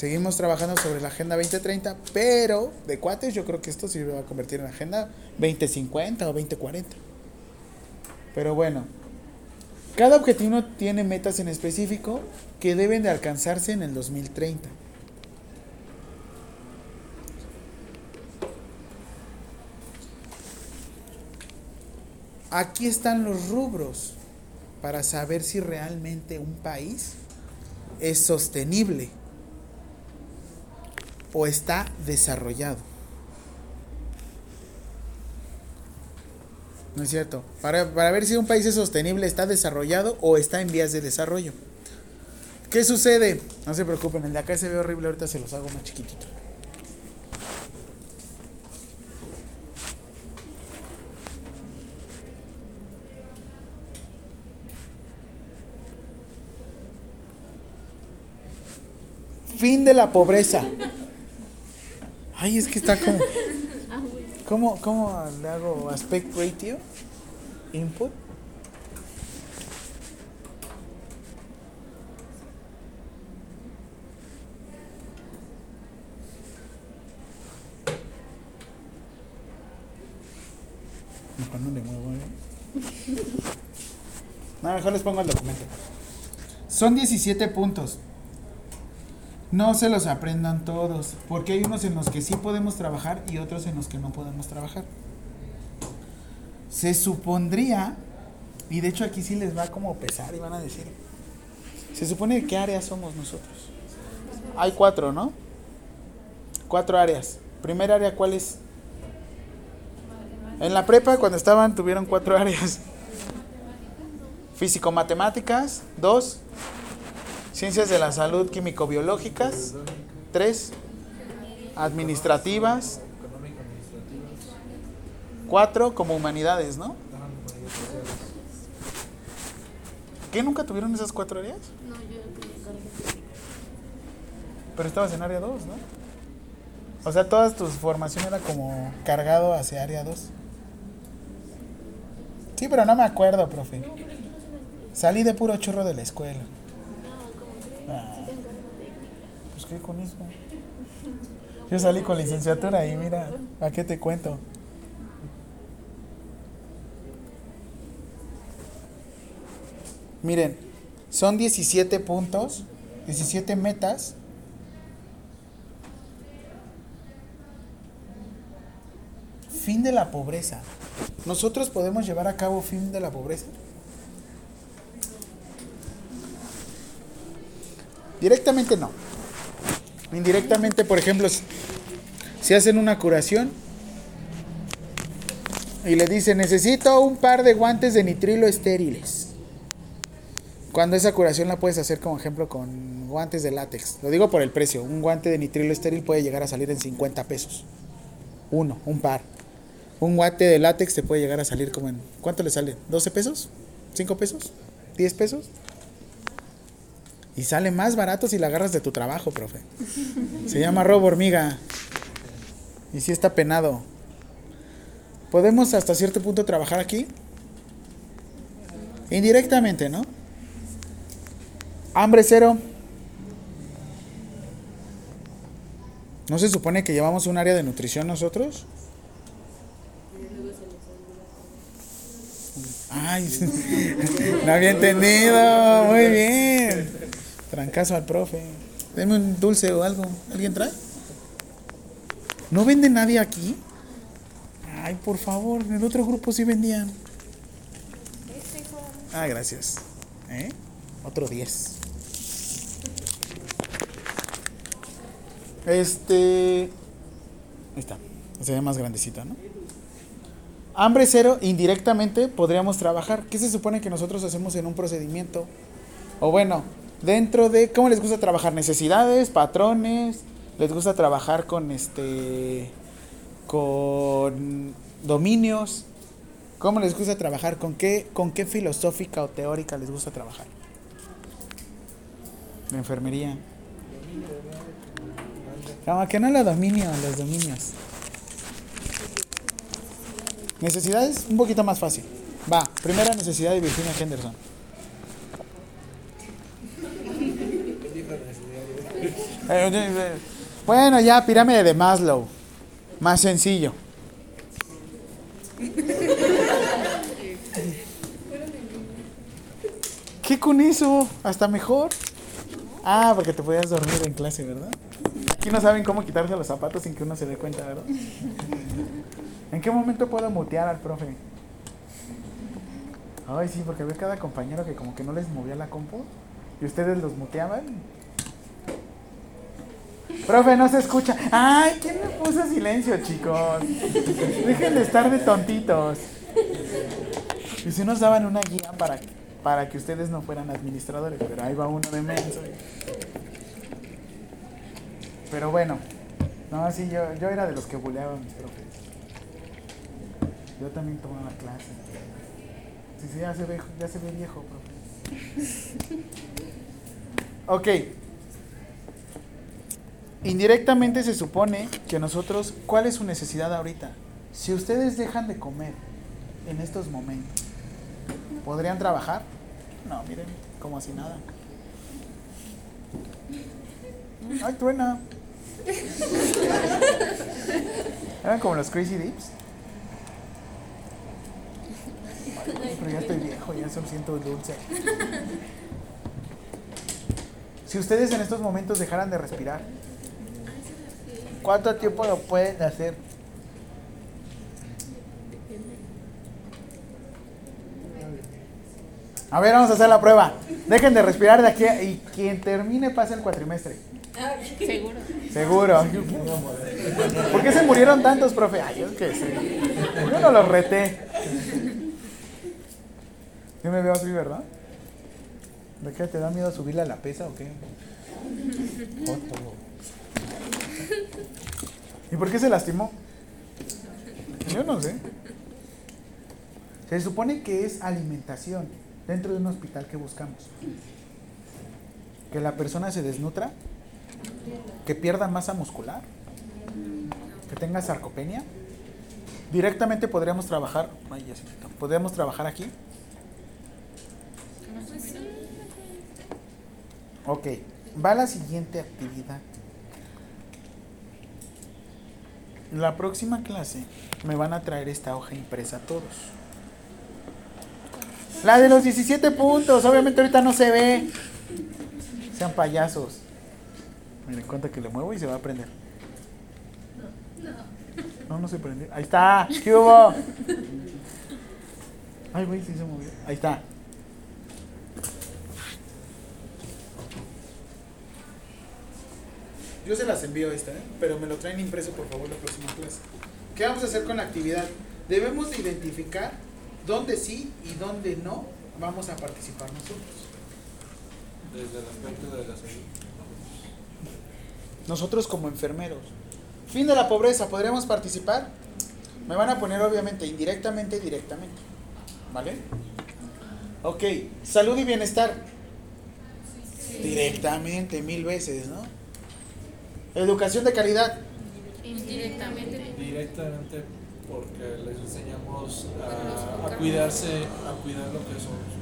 Seguimos trabajando sobre la Agenda 2030, pero de cuates yo creo que esto sí va a convertir en Agenda 2050 o 2040. Pero bueno, cada objetivo tiene metas en específico que deben de alcanzarse en el 2030. Aquí están los rubros para saber si realmente un país es sostenible o está desarrollado. ¿No es cierto? Para, para ver si un país es sostenible, está desarrollado o está en vías de desarrollo. ¿Qué sucede? No se preocupen, el de acá se ve horrible, ahorita se los hago más chiquitito. Fin de la pobreza. Ay, es que está como. ¿Cómo, cómo le hago aspect ratio? Input. Mejor no le muevo, ¿eh? No, mejor les pongo el documento. Son 17 puntos. No se los aprendan todos, porque hay unos en los que sí podemos trabajar y otros en los que no podemos trabajar. Se supondría, y de hecho aquí sí les va como pesar y van a decir, se supone qué área somos nosotros. Hay cuatro, ¿no? Cuatro áreas. Primer área, ¿cuál es? En la prepa, cuando estaban, tuvieron cuatro áreas. Físico-matemáticas, dos. Ciencias de la salud químico-biológicas. Tres. Administrativas. Cuatro como humanidades, ¿no? ¿Qué nunca tuvieron esas cuatro áreas? No, yo. Pero estabas en área 2, ¿no? O sea, toda tu formación era como cargado hacia área 2. Sí, pero no me acuerdo, profe. Salí de puro churro de la escuela. Ah, pues qué con eso. Yo salí con licenciatura y mira, ¿a qué te cuento? Miren, son 17 puntos, 17 metas. Fin de la pobreza. ¿Nosotros podemos llevar a cabo fin de la pobreza? Directamente no. Indirectamente, por ejemplo, si- hacen una curación y le dicen, necesito un par de guantes de nitrilo estériles. Cuando esa curación la puedes hacer como ejemplo con guantes de látex. Lo digo por el precio. Un guante de nitrilo estéril puede llegar a salir en 50 pesos. Uno, un par. Un guante de látex te puede llegar a salir como en... ¿Cuánto le sale? ¿12 pesos? ¿5 pesos? ¿10 pesos? Y sale más barato si la agarras de tu trabajo, profe. Se llama robo hormiga. Y si está penado. ¿Podemos hasta cierto punto trabajar aquí? Indirectamente, ¿no? Hambre cero. ¿No se supone que llevamos un área de nutrición nosotros? Ay, no había entendido. Muy bien. Trancazo al profe. Deme un dulce o algo. ¿Alguien trae? ¿No vende nadie aquí? Ay, por favor, en el otro grupo sí vendían. Ah, gracias. ¿Eh? Otro 10. Este. Ahí está. Se ve más grandecita, ¿no? Hambre cero, indirectamente podríamos trabajar. ¿Qué se supone que nosotros hacemos en un procedimiento? O bueno, dentro de. ¿Cómo les gusta trabajar? Necesidades, patrones. Les gusta trabajar con este. con dominios. ¿Cómo les gusta trabajar? ¿Con qué, con qué filosófica o teórica les gusta trabajar? La enfermería. Como que no la dominio, los dominios. Necesidades, un poquito más fácil. Va, primera necesidad de Virginia Henderson. Eh, eh, eh, Bueno, ya, pirámide de Maslow. Más sencillo. ¿Qué con eso? Hasta mejor. Ah, porque te podías dormir en clase, ¿verdad? Aquí no saben cómo quitarse los zapatos sin que uno se dé cuenta, ¿verdad? ¿En qué momento puedo mutear al profe? Ay, sí, porque ve cada compañero que como que no les movía la compu y ustedes los muteaban. Profe, no se escucha. Ay, ¿quién me puso silencio, chicos? Dejen de estar de tontitos. Y si nos daban una guía para, para que ustedes no fueran administradores, pero ahí va uno de menso. Pero bueno, no, sí, yo, yo era de los que buleaba mis profes. Yo también tomaba clase. Sí, sí, ya se ve, ya se ve viejo, profe. Ok. Indirectamente se supone que nosotros, ¿cuál es su necesidad ahorita? Si ustedes dejan de comer en estos momentos, ¿podrían trabajar? No, miren, como así nada. Ay, truena. Eran como los Crazy Dips. Pero ya estoy viejo, ya son siento dulce. Si ustedes en estos momentos dejaran de respirar, ¿cuánto tiempo lo pueden hacer? A ver, vamos a hacer la prueba. Dejen de respirar de aquí a- y quien termine pasa el cuatrimestre. Seguro. Seguro. ¿Por qué se murieron tantos, profe? Ay, yo qué sé. Yo no los reté. Yo me veo así, ¿verdad? ¿De qué te da miedo subirle a la pesa o qué? ¿Y por qué se lastimó? Yo no sé. Se supone que es alimentación dentro de un hospital que buscamos. Que la persona se desnutra, que pierda masa muscular, que tenga sarcopenia. Directamente podríamos trabajar, ay, ya se podríamos trabajar aquí. Ok, va la siguiente actividad. La próxima clase me van a traer esta hoja impresa a todos. La de los 17 puntos, obviamente ahorita no se ve. Sean payasos. Miren, cuenta que le muevo y se va a prender. No, no se prende. Ahí está. ¿Qué hubo? Ay, güey, sí se movió. Ahí está. Yo se las envío esta, ¿eh? pero me lo traen impreso por favor la próxima clase. ¿Qué vamos a hacer con la actividad? Debemos de identificar dónde sí y dónde no vamos a participar nosotros. Desde el aspecto de la salud. Nosotros como enfermeros. Fin de la pobreza, ¿podríamos participar? Me van a poner obviamente indirectamente y directamente. ¿Vale? Ok, salud y bienestar. Directamente, mil veces, ¿no? Educación de calidad. Indirectamente. Directamente porque les enseñamos a, a cuidarse, a cuidar lo que son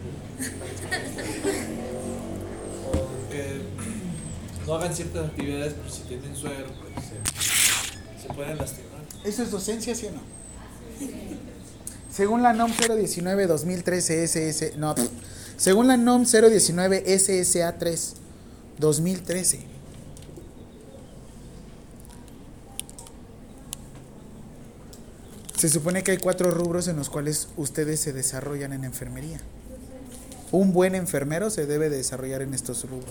o que no hagan ciertas actividades, pues si tienen suero, pues se, se pueden lastimar. ¿Eso es docencia, sí o no? Según la NOM 019-2013 SS, no, según la NOM 019 SSA 3 2013. Se supone que hay cuatro rubros en los cuales ustedes se desarrollan en enfermería. Un buen enfermero se debe de desarrollar en estos rubros.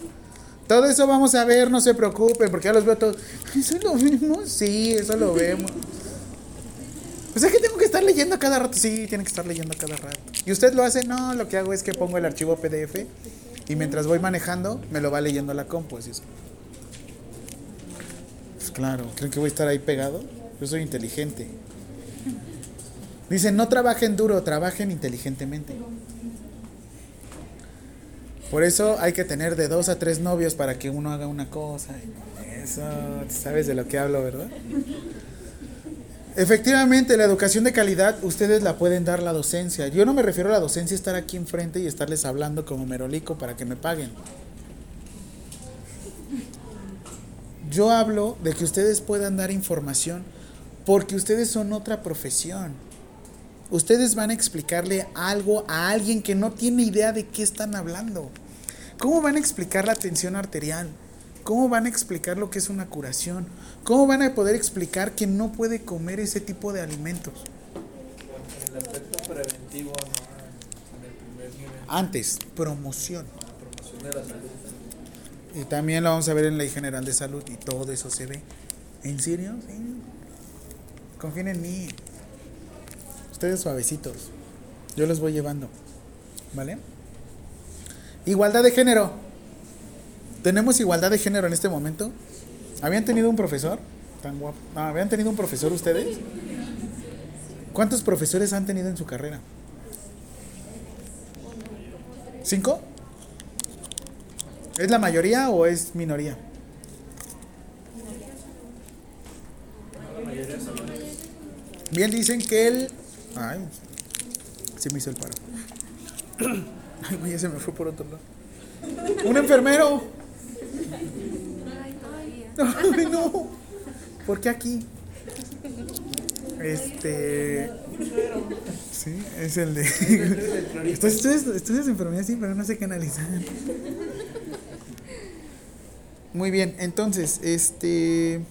Todo eso vamos a ver, no se preocupen, porque ya los veo todos. ¿Eso lo vemos? Sí, eso lo vemos. O sea que tengo que estar leyendo cada rato. Sí, tiene que estar leyendo cada rato. ¿Y usted lo hace? No, lo que hago es que pongo el archivo PDF y mientras voy manejando me lo va leyendo la compu. Es. Pues claro, ¿creen que voy a estar ahí pegado? Yo soy inteligente. Dicen, no trabajen duro, trabajen inteligentemente. Por eso hay que tener de dos a tres novios para que uno haga una cosa. Eso, sabes de lo que hablo, ¿verdad? Efectivamente, la educación de calidad ustedes la pueden dar la docencia. Yo no me refiero a la docencia estar aquí enfrente y estarles hablando como merolico para que me paguen. Yo hablo de que ustedes puedan dar información porque ustedes son otra profesión. Ustedes van a explicarle algo a alguien que no tiene idea de qué están hablando. ¿Cómo van a explicar la tensión arterial? ¿Cómo van a explicar lo que es una curación? ¿Cómo van a poder explicar que no puede comer ese tipo de alimentos? En el preventivo, ¿no? Antes, promoción. la la salud. Y también lo vamos a ver en Ley General de Salud y todo eso se ve. ¿En serio? Confíen en mí. Ustedes suavecitos. Yo los voy llevando. ¿Vale? Igualdad de género. ¿Tenemos igualdad de género en este momento? ¿Habían tenido un profesor? Tan guapo. ¿Habían tenido un profesor ustedes? ¿Cuántos profesores han tenido en su carrera? ¿Cinco? ¿Es la mayoría o es minoría? Bien dicen que el... Ay, se me hizo el paro. Ay, güey, ya se me fue por otro lado. Un enfermero. Ay, no. ¿Por qué aquí? Este... Sí, es el de... Estudias, estudias, estudias enfermería, sí, pero no sé qué analizar. Muy bien, entonces, este...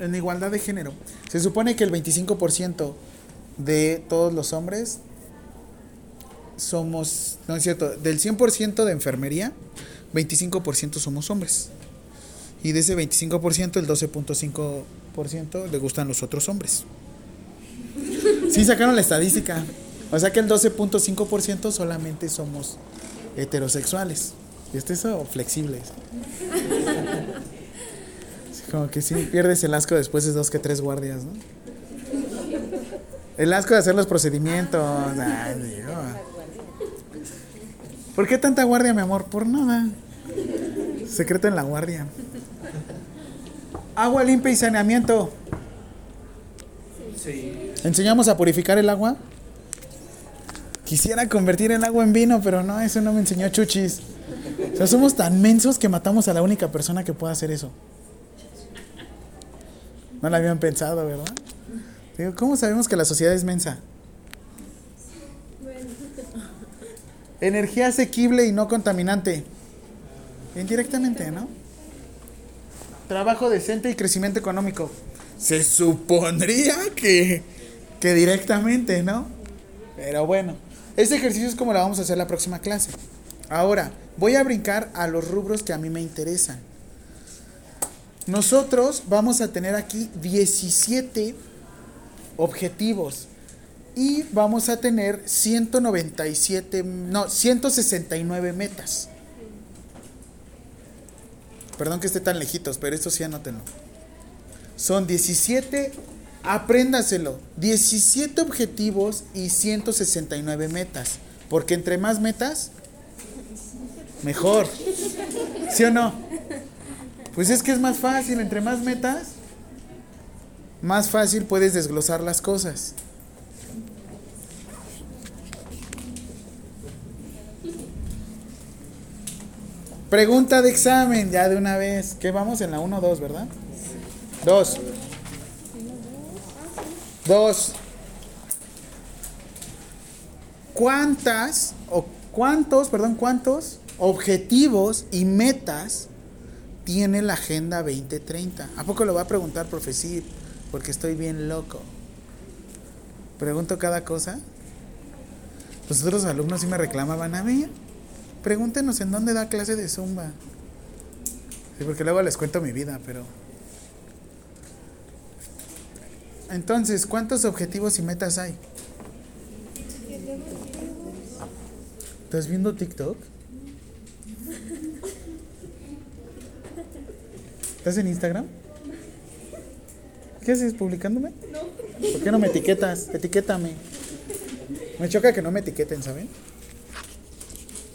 En igualdad de género, se supone que el 25% de todos los hombres somos, no es cierto, del 100% de enfermería, 25% somos hombres. Y de ese 25%, el 12.5% le gustan los otros hombres. Sí, sacaron la estadística. O sea que el 12.5% solamente somos heterosexuales. Y este es flexibles. Como que sí, pierdes el asco después de dos que tres guardias, ¿no? El asco de hacer los procedimientos. Ay, digo. ¿Por qué tanta guardia, mi amor? Por nada. Secreto en la guardia. Agua limpia y saneamiento. Sí. ¿Enseñamos a purificar el agua? Quisiera convertir el agua en vino, pero no, eso no me enseñó Chuchis. O sea, somos tan mensos que matamos a la única persona que pueda hacer eso. No la habían pensado, ¿verdad? Digo, ¿cómo sabemos que la sociedad es mensa? Energía asequible y no contaminante. Indirectamente, ¿no? Trabajo decente y crecimiento económico. Se supondría que, que directamente, ¿no? Pero bueno, este ejercicio es como lo vamos a hacer la próxima clase. Ahora, Voy a brincar a los rubros que a mí me interesan. Nosotros vamos a tener aquí 17 objetivos y vamos a tener 197, no, 169 metas. Perdón que esté tan lejitos, pero esto sí anótenlo. Son 17, apréndaselo, 17 objetivos y 169 metas. Porque entre más metas, mejor. ¿Sí o no? Pues es que es más fácil, entre más metas, más fácil puedes desglosar las cosas. Pregunta de examen, ya de una vez. Que vamos en la 1 2, ¿verdad? 2. 2. ¿Cuántas o cuántos, perdón, cuántos objetivos y metas tiene la Agenda 2030? ¿A poco lo va a preguntar, profe? Sí, porque estoy bien loco. Pregunto cada cosa. Los otros alumnos sí me reclamaban a mí. Pregúntenos en dónde da clase de zumba. Sí, porque luego les cuento mi vida, pero. Entonces, ¿cuántos objetivos y metas hay? ¿Estás viendo TikTok? ¿Estás en Instagram? ¿Qué haces? ¿Publicándome? No. ¿Por qué no me etiquetas? Etiquétame. Me choca que no me etiqueten, ¿saben?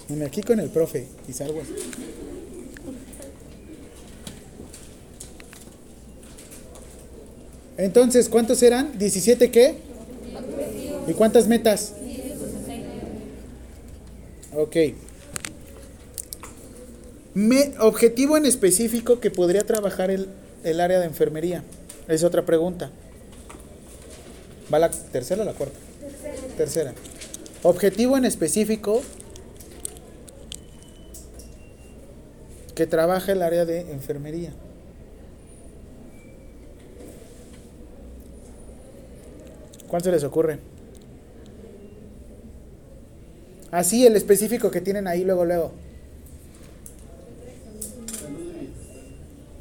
Mira, aquí con el profe y salgo así. Entonces, ¿cuántos eran? ¿17 qué? ¿Y cuántas metas? Ok. Me, objetivo en específico que podría trabajar el, el área de enfermería. Es otra pregunta. ¿Va la tercera o la cuarta? Tercera. Tercera. Objetivo en específico que trabaja el área de enfermería. ¿Cuál se les ocurre? Así, el específico que tienen ahí luego, luego.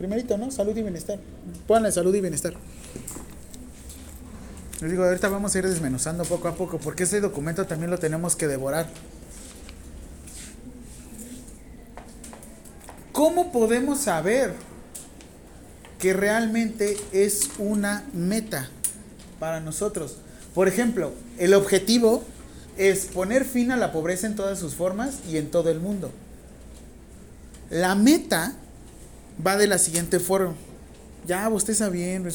Primerito, ¿no? Salud y bienestar. Pónganle salud y bienestar. Les digo, ahorita vamos a ir desmenuzando poco a poco, porque ese documento también lo tenemos que devorar. ¿Cómo podemos saber que realmente es una meta para nosotros? Por ejemplo, el objetivo es poner fin a la pobreza en todas sus formas y en todo el mundo. La meta va de la siguiente forma. Ya, usted está bien.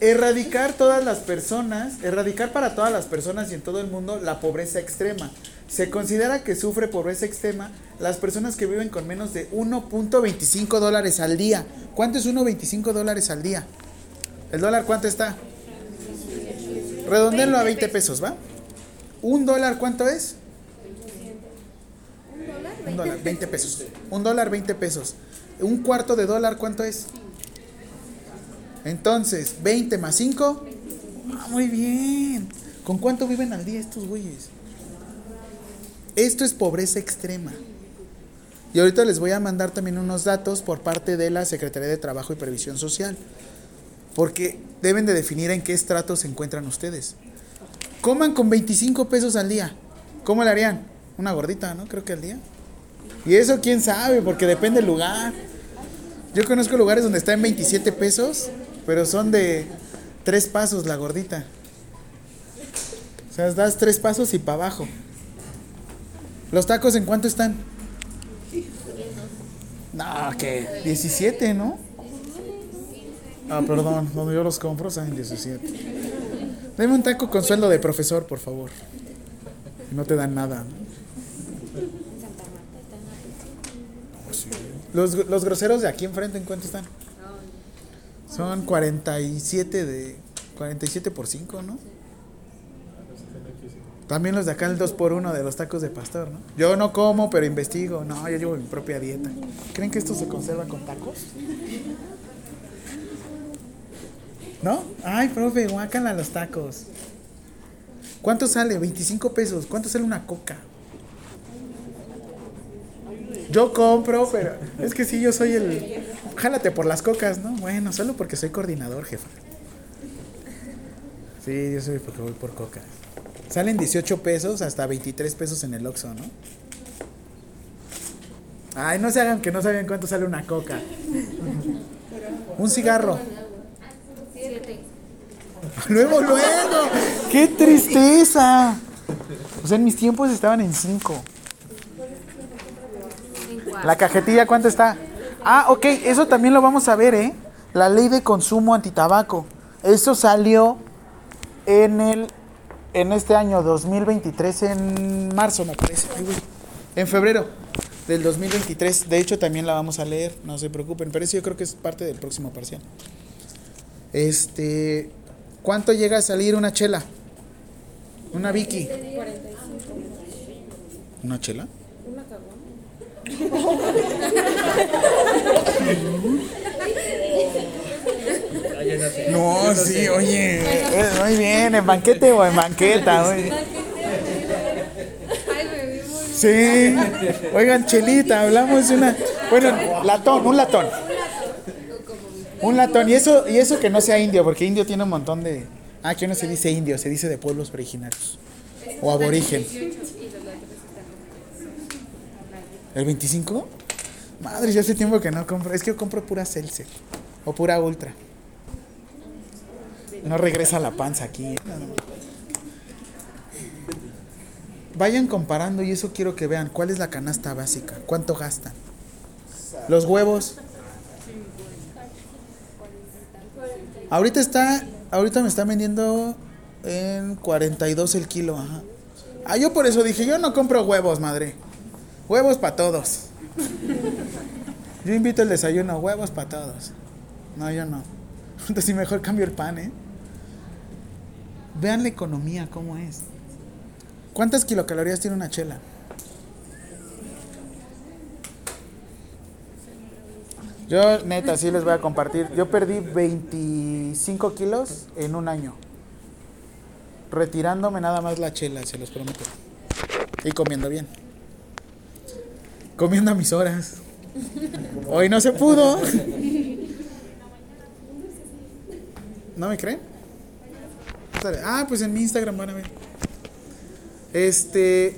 Erradicar todas las personas, erradicar para todas las personas y en todo el mundo la pobreza extrema. Se considera que sufre pobreza extrema las personas que viven con menos de 1.25 dólares al día. ¿Cuánto es 1.25 dólares al día? ¿El dólar cuánto está? Redondenlo a 20 pesos, ¿va? ¿Un dólar cuánto es? Un dólar, 20 pesos. Un dólar, 20 pesos. ¿Un cuarto de dólar cuánto es? Entonces, 20 más 5. Ah, muy bien. ¿Con cuánto viven al día estos güeyes? Esto es pobreza extrema. Y ahorita les voy a mandar también unos datos por parte de la Secretaría de Trabajo y Previsión Social. Porque deben de definir en qué estrato se encuentran ustedes. Coman con 25 pesos al día. ¿Cómo le harían? Una gordita, ¿no? Creo que al día. Y eso quién sabe, porque depende del lugar. Yo conozco lugares donde está en 27 pesos, pero son de tres pasos la gordita. O sea, das tres pasos y para abajo. ¿Los tacos en cuánto están? No, que 17, ¿no? Ah, perdón, donde yo los compro están en 17. Deme un taco con sueldo de profesor, por favor. No te dan nada. Los, los groseros de aquí enfrente, ¿en cuánto están? Son 47 de 47 por 5, ¿no? También los de acá el 2 por 1 de los tacos de pastor, ¿no? Yo no como, pero investigo. No, yo llevo mi propia dieta. ¿Creen que esto se conserva con tacos? ¿No? Ay, profe, guácala los tacos. ¿Cuánto sale? 25 pesos. ¿Cuánto sale una coca? Yo compro, pero es que sí, yo soy el. Jálate por las cocas, ¿no? Bueno, solo porque soy coordinador, jefa. Sí, yo soy porque voy por cocas. Salen 18 pesos hasta 23 pesos en el Oxxo, ¿no? Ay, no se hagan que no saben cuánto sale una coca. Un cigarro. Luego, luego. ¡Qué tristeza! O sea, en mis tiempos estaban en 5. La cajetilla, ¿cuánto está? Ah, ok, eso también lo vamos a ver, ¿eh? La ley de consumo antitabaco. Eso salió en el en este año 2023 en marzo, me parece. Ay, güey. En febrero del 2023. De hecho, también la vamos a leer, no se preocupen, pero eso yo creo que es parte del próximo parcial. Este, ¿cuánto llega a salir una chela? Una Vicky. ¿Una chela? No, sí, oye, muy bien, en banquete o en banqueta, oye. Sí, oigan, chelita, hablamos de una, bueno, latón, un latón. Un latón, y eso, y eso que no sea indio, porque indio tiene un montón de, ah, que no se dice indio, se dice de pueblos originarios, o aborigen. ¿El 25? Madre, ya hace tiempo que no compro, es que yo compro pura Celsius, o pura Ultra. No regresa la panza aquí. Vayan comparando y eso quiero que vean. ¿Cuál es la canasta básica? ¿Cuánto gastan? Los huevos. Ahorita está, ahorita me están vendiendo en 42 el kilo. Ah, yo por eso dije, yo no compro huevos, madre. Huevos para todos. Yo invito el desayuno, huevos para todos. No, yo no. Entonces mejor cambio el pan, ¿eh? Vean la economía, cómo es. ¿Cuántas kilocalorías tiene una chela? Yo, neta, sí les voy a compartir. Yo perdí 25 kilos en un año. Retirándome nada más la chela, se los prometo. Y comiendo bien. Comiendo a mis horas. Hoy no se pudo. ¿No me creen? Ah, pues en mi Instagram van. Este,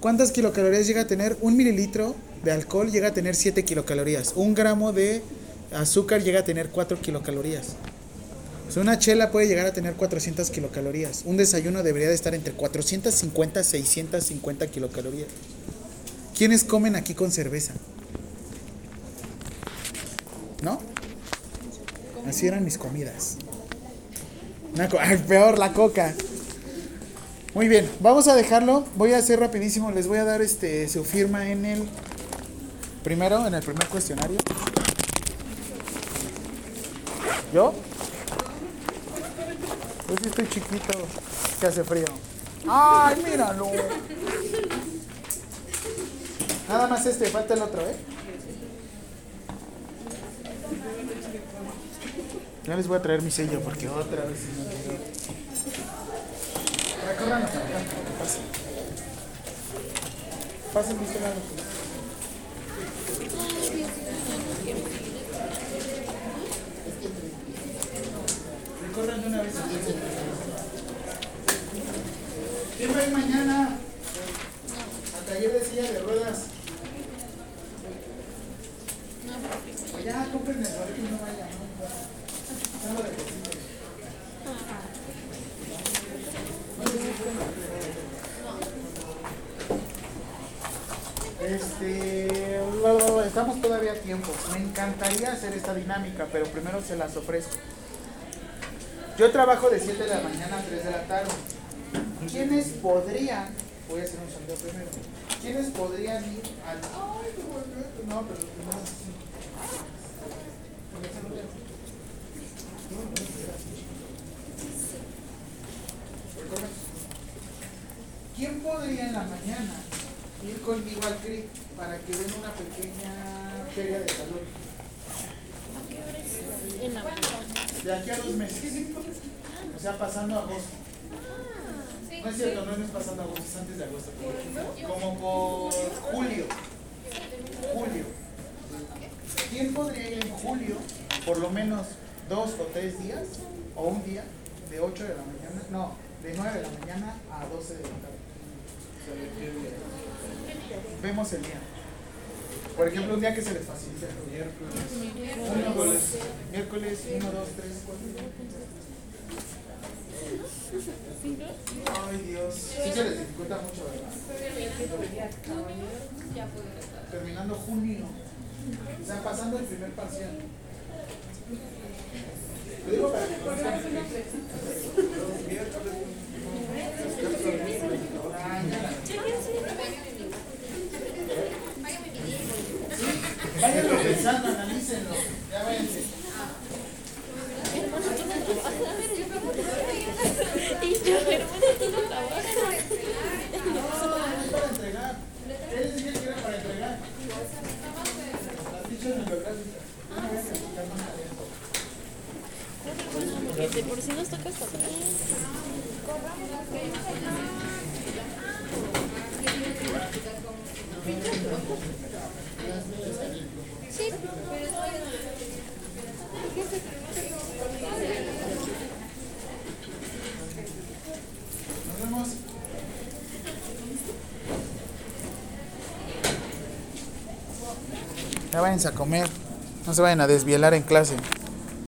¿cuántas kilocalorías llega a tener? Un mililitro de alcohol llega a tener 7 kilocalorías. Un gramo de azúcar llega a tener 4 kilocalorías. Una chela puede llegar a tener 400 kilocalorías. Un desayuno debería de estar entre 450 y 650 kilocalorías. ¿Quiénes comen aquí con cerveza? ¿No? Así eran mis comidas. Una peor la coca. Muy bien, vamos a dejarlo. Voy a hacer rapidísimo. Les voy a dar este su firma en el primero, en el primer cuestionario. ¿Yo? Yo sí estoy chiquito. Que hace frío. ¡Ay, míralo! Nada más este, falta el otro, ¿eh? Ya les voy a traer mi sello porque otra vez se me pasen. Pasen lado. Recorran de una vez. ¿Quién va a ir mañana al taller de silla de ruedas? Ya, compren el y no vayan, no importa. Solo de cositas. Este, estamos todavía a tiempo. Me encantaría hacer esta dinámica, pero primero se las ofrezco. Yo trabajo de 7 de la mañana a 3 de la tarde. ¿Quiénes podrían, voy a hacer un sondeo primero, ¿quiénes podrían ir al... Ay. No, pero primero sí. ¿Quién podría en la mañana ir conmigo al CRIC para que den una pequeña feria de salud? De aquí a dos meses. O sea, pasando agosto. No es cierto, no es pasando agosto, es antes de agosto. Como por julio. julio. ¿Quién podría ir en julio por lo menos dos o tres días o un día de 8 de la mañana? No, de 9 de la mañana a 12 de la tarde. Vemos el día. Por ejemplo, un día que se les facilite. Uno, dos, miércoles, 1, 2, 3, 4. Ay Dios, sí se les dificulta mucho, ¿verdad? Terminando junio. Sea, pasando el primer parcial. Lo digo para que conozcan. Váyanlo pensando, analícenlo. Ya váyanse. Y yo, hermano, tú no trabajas. No, es para entregar. Él decía que era para entregar. Las fichas bibliográficas. Una vez que buscar más adentro. Porque de por sí nos toca hasta atrás. Nos vemos. Ya váyanse a comer. No se vayan a desvielar en clase.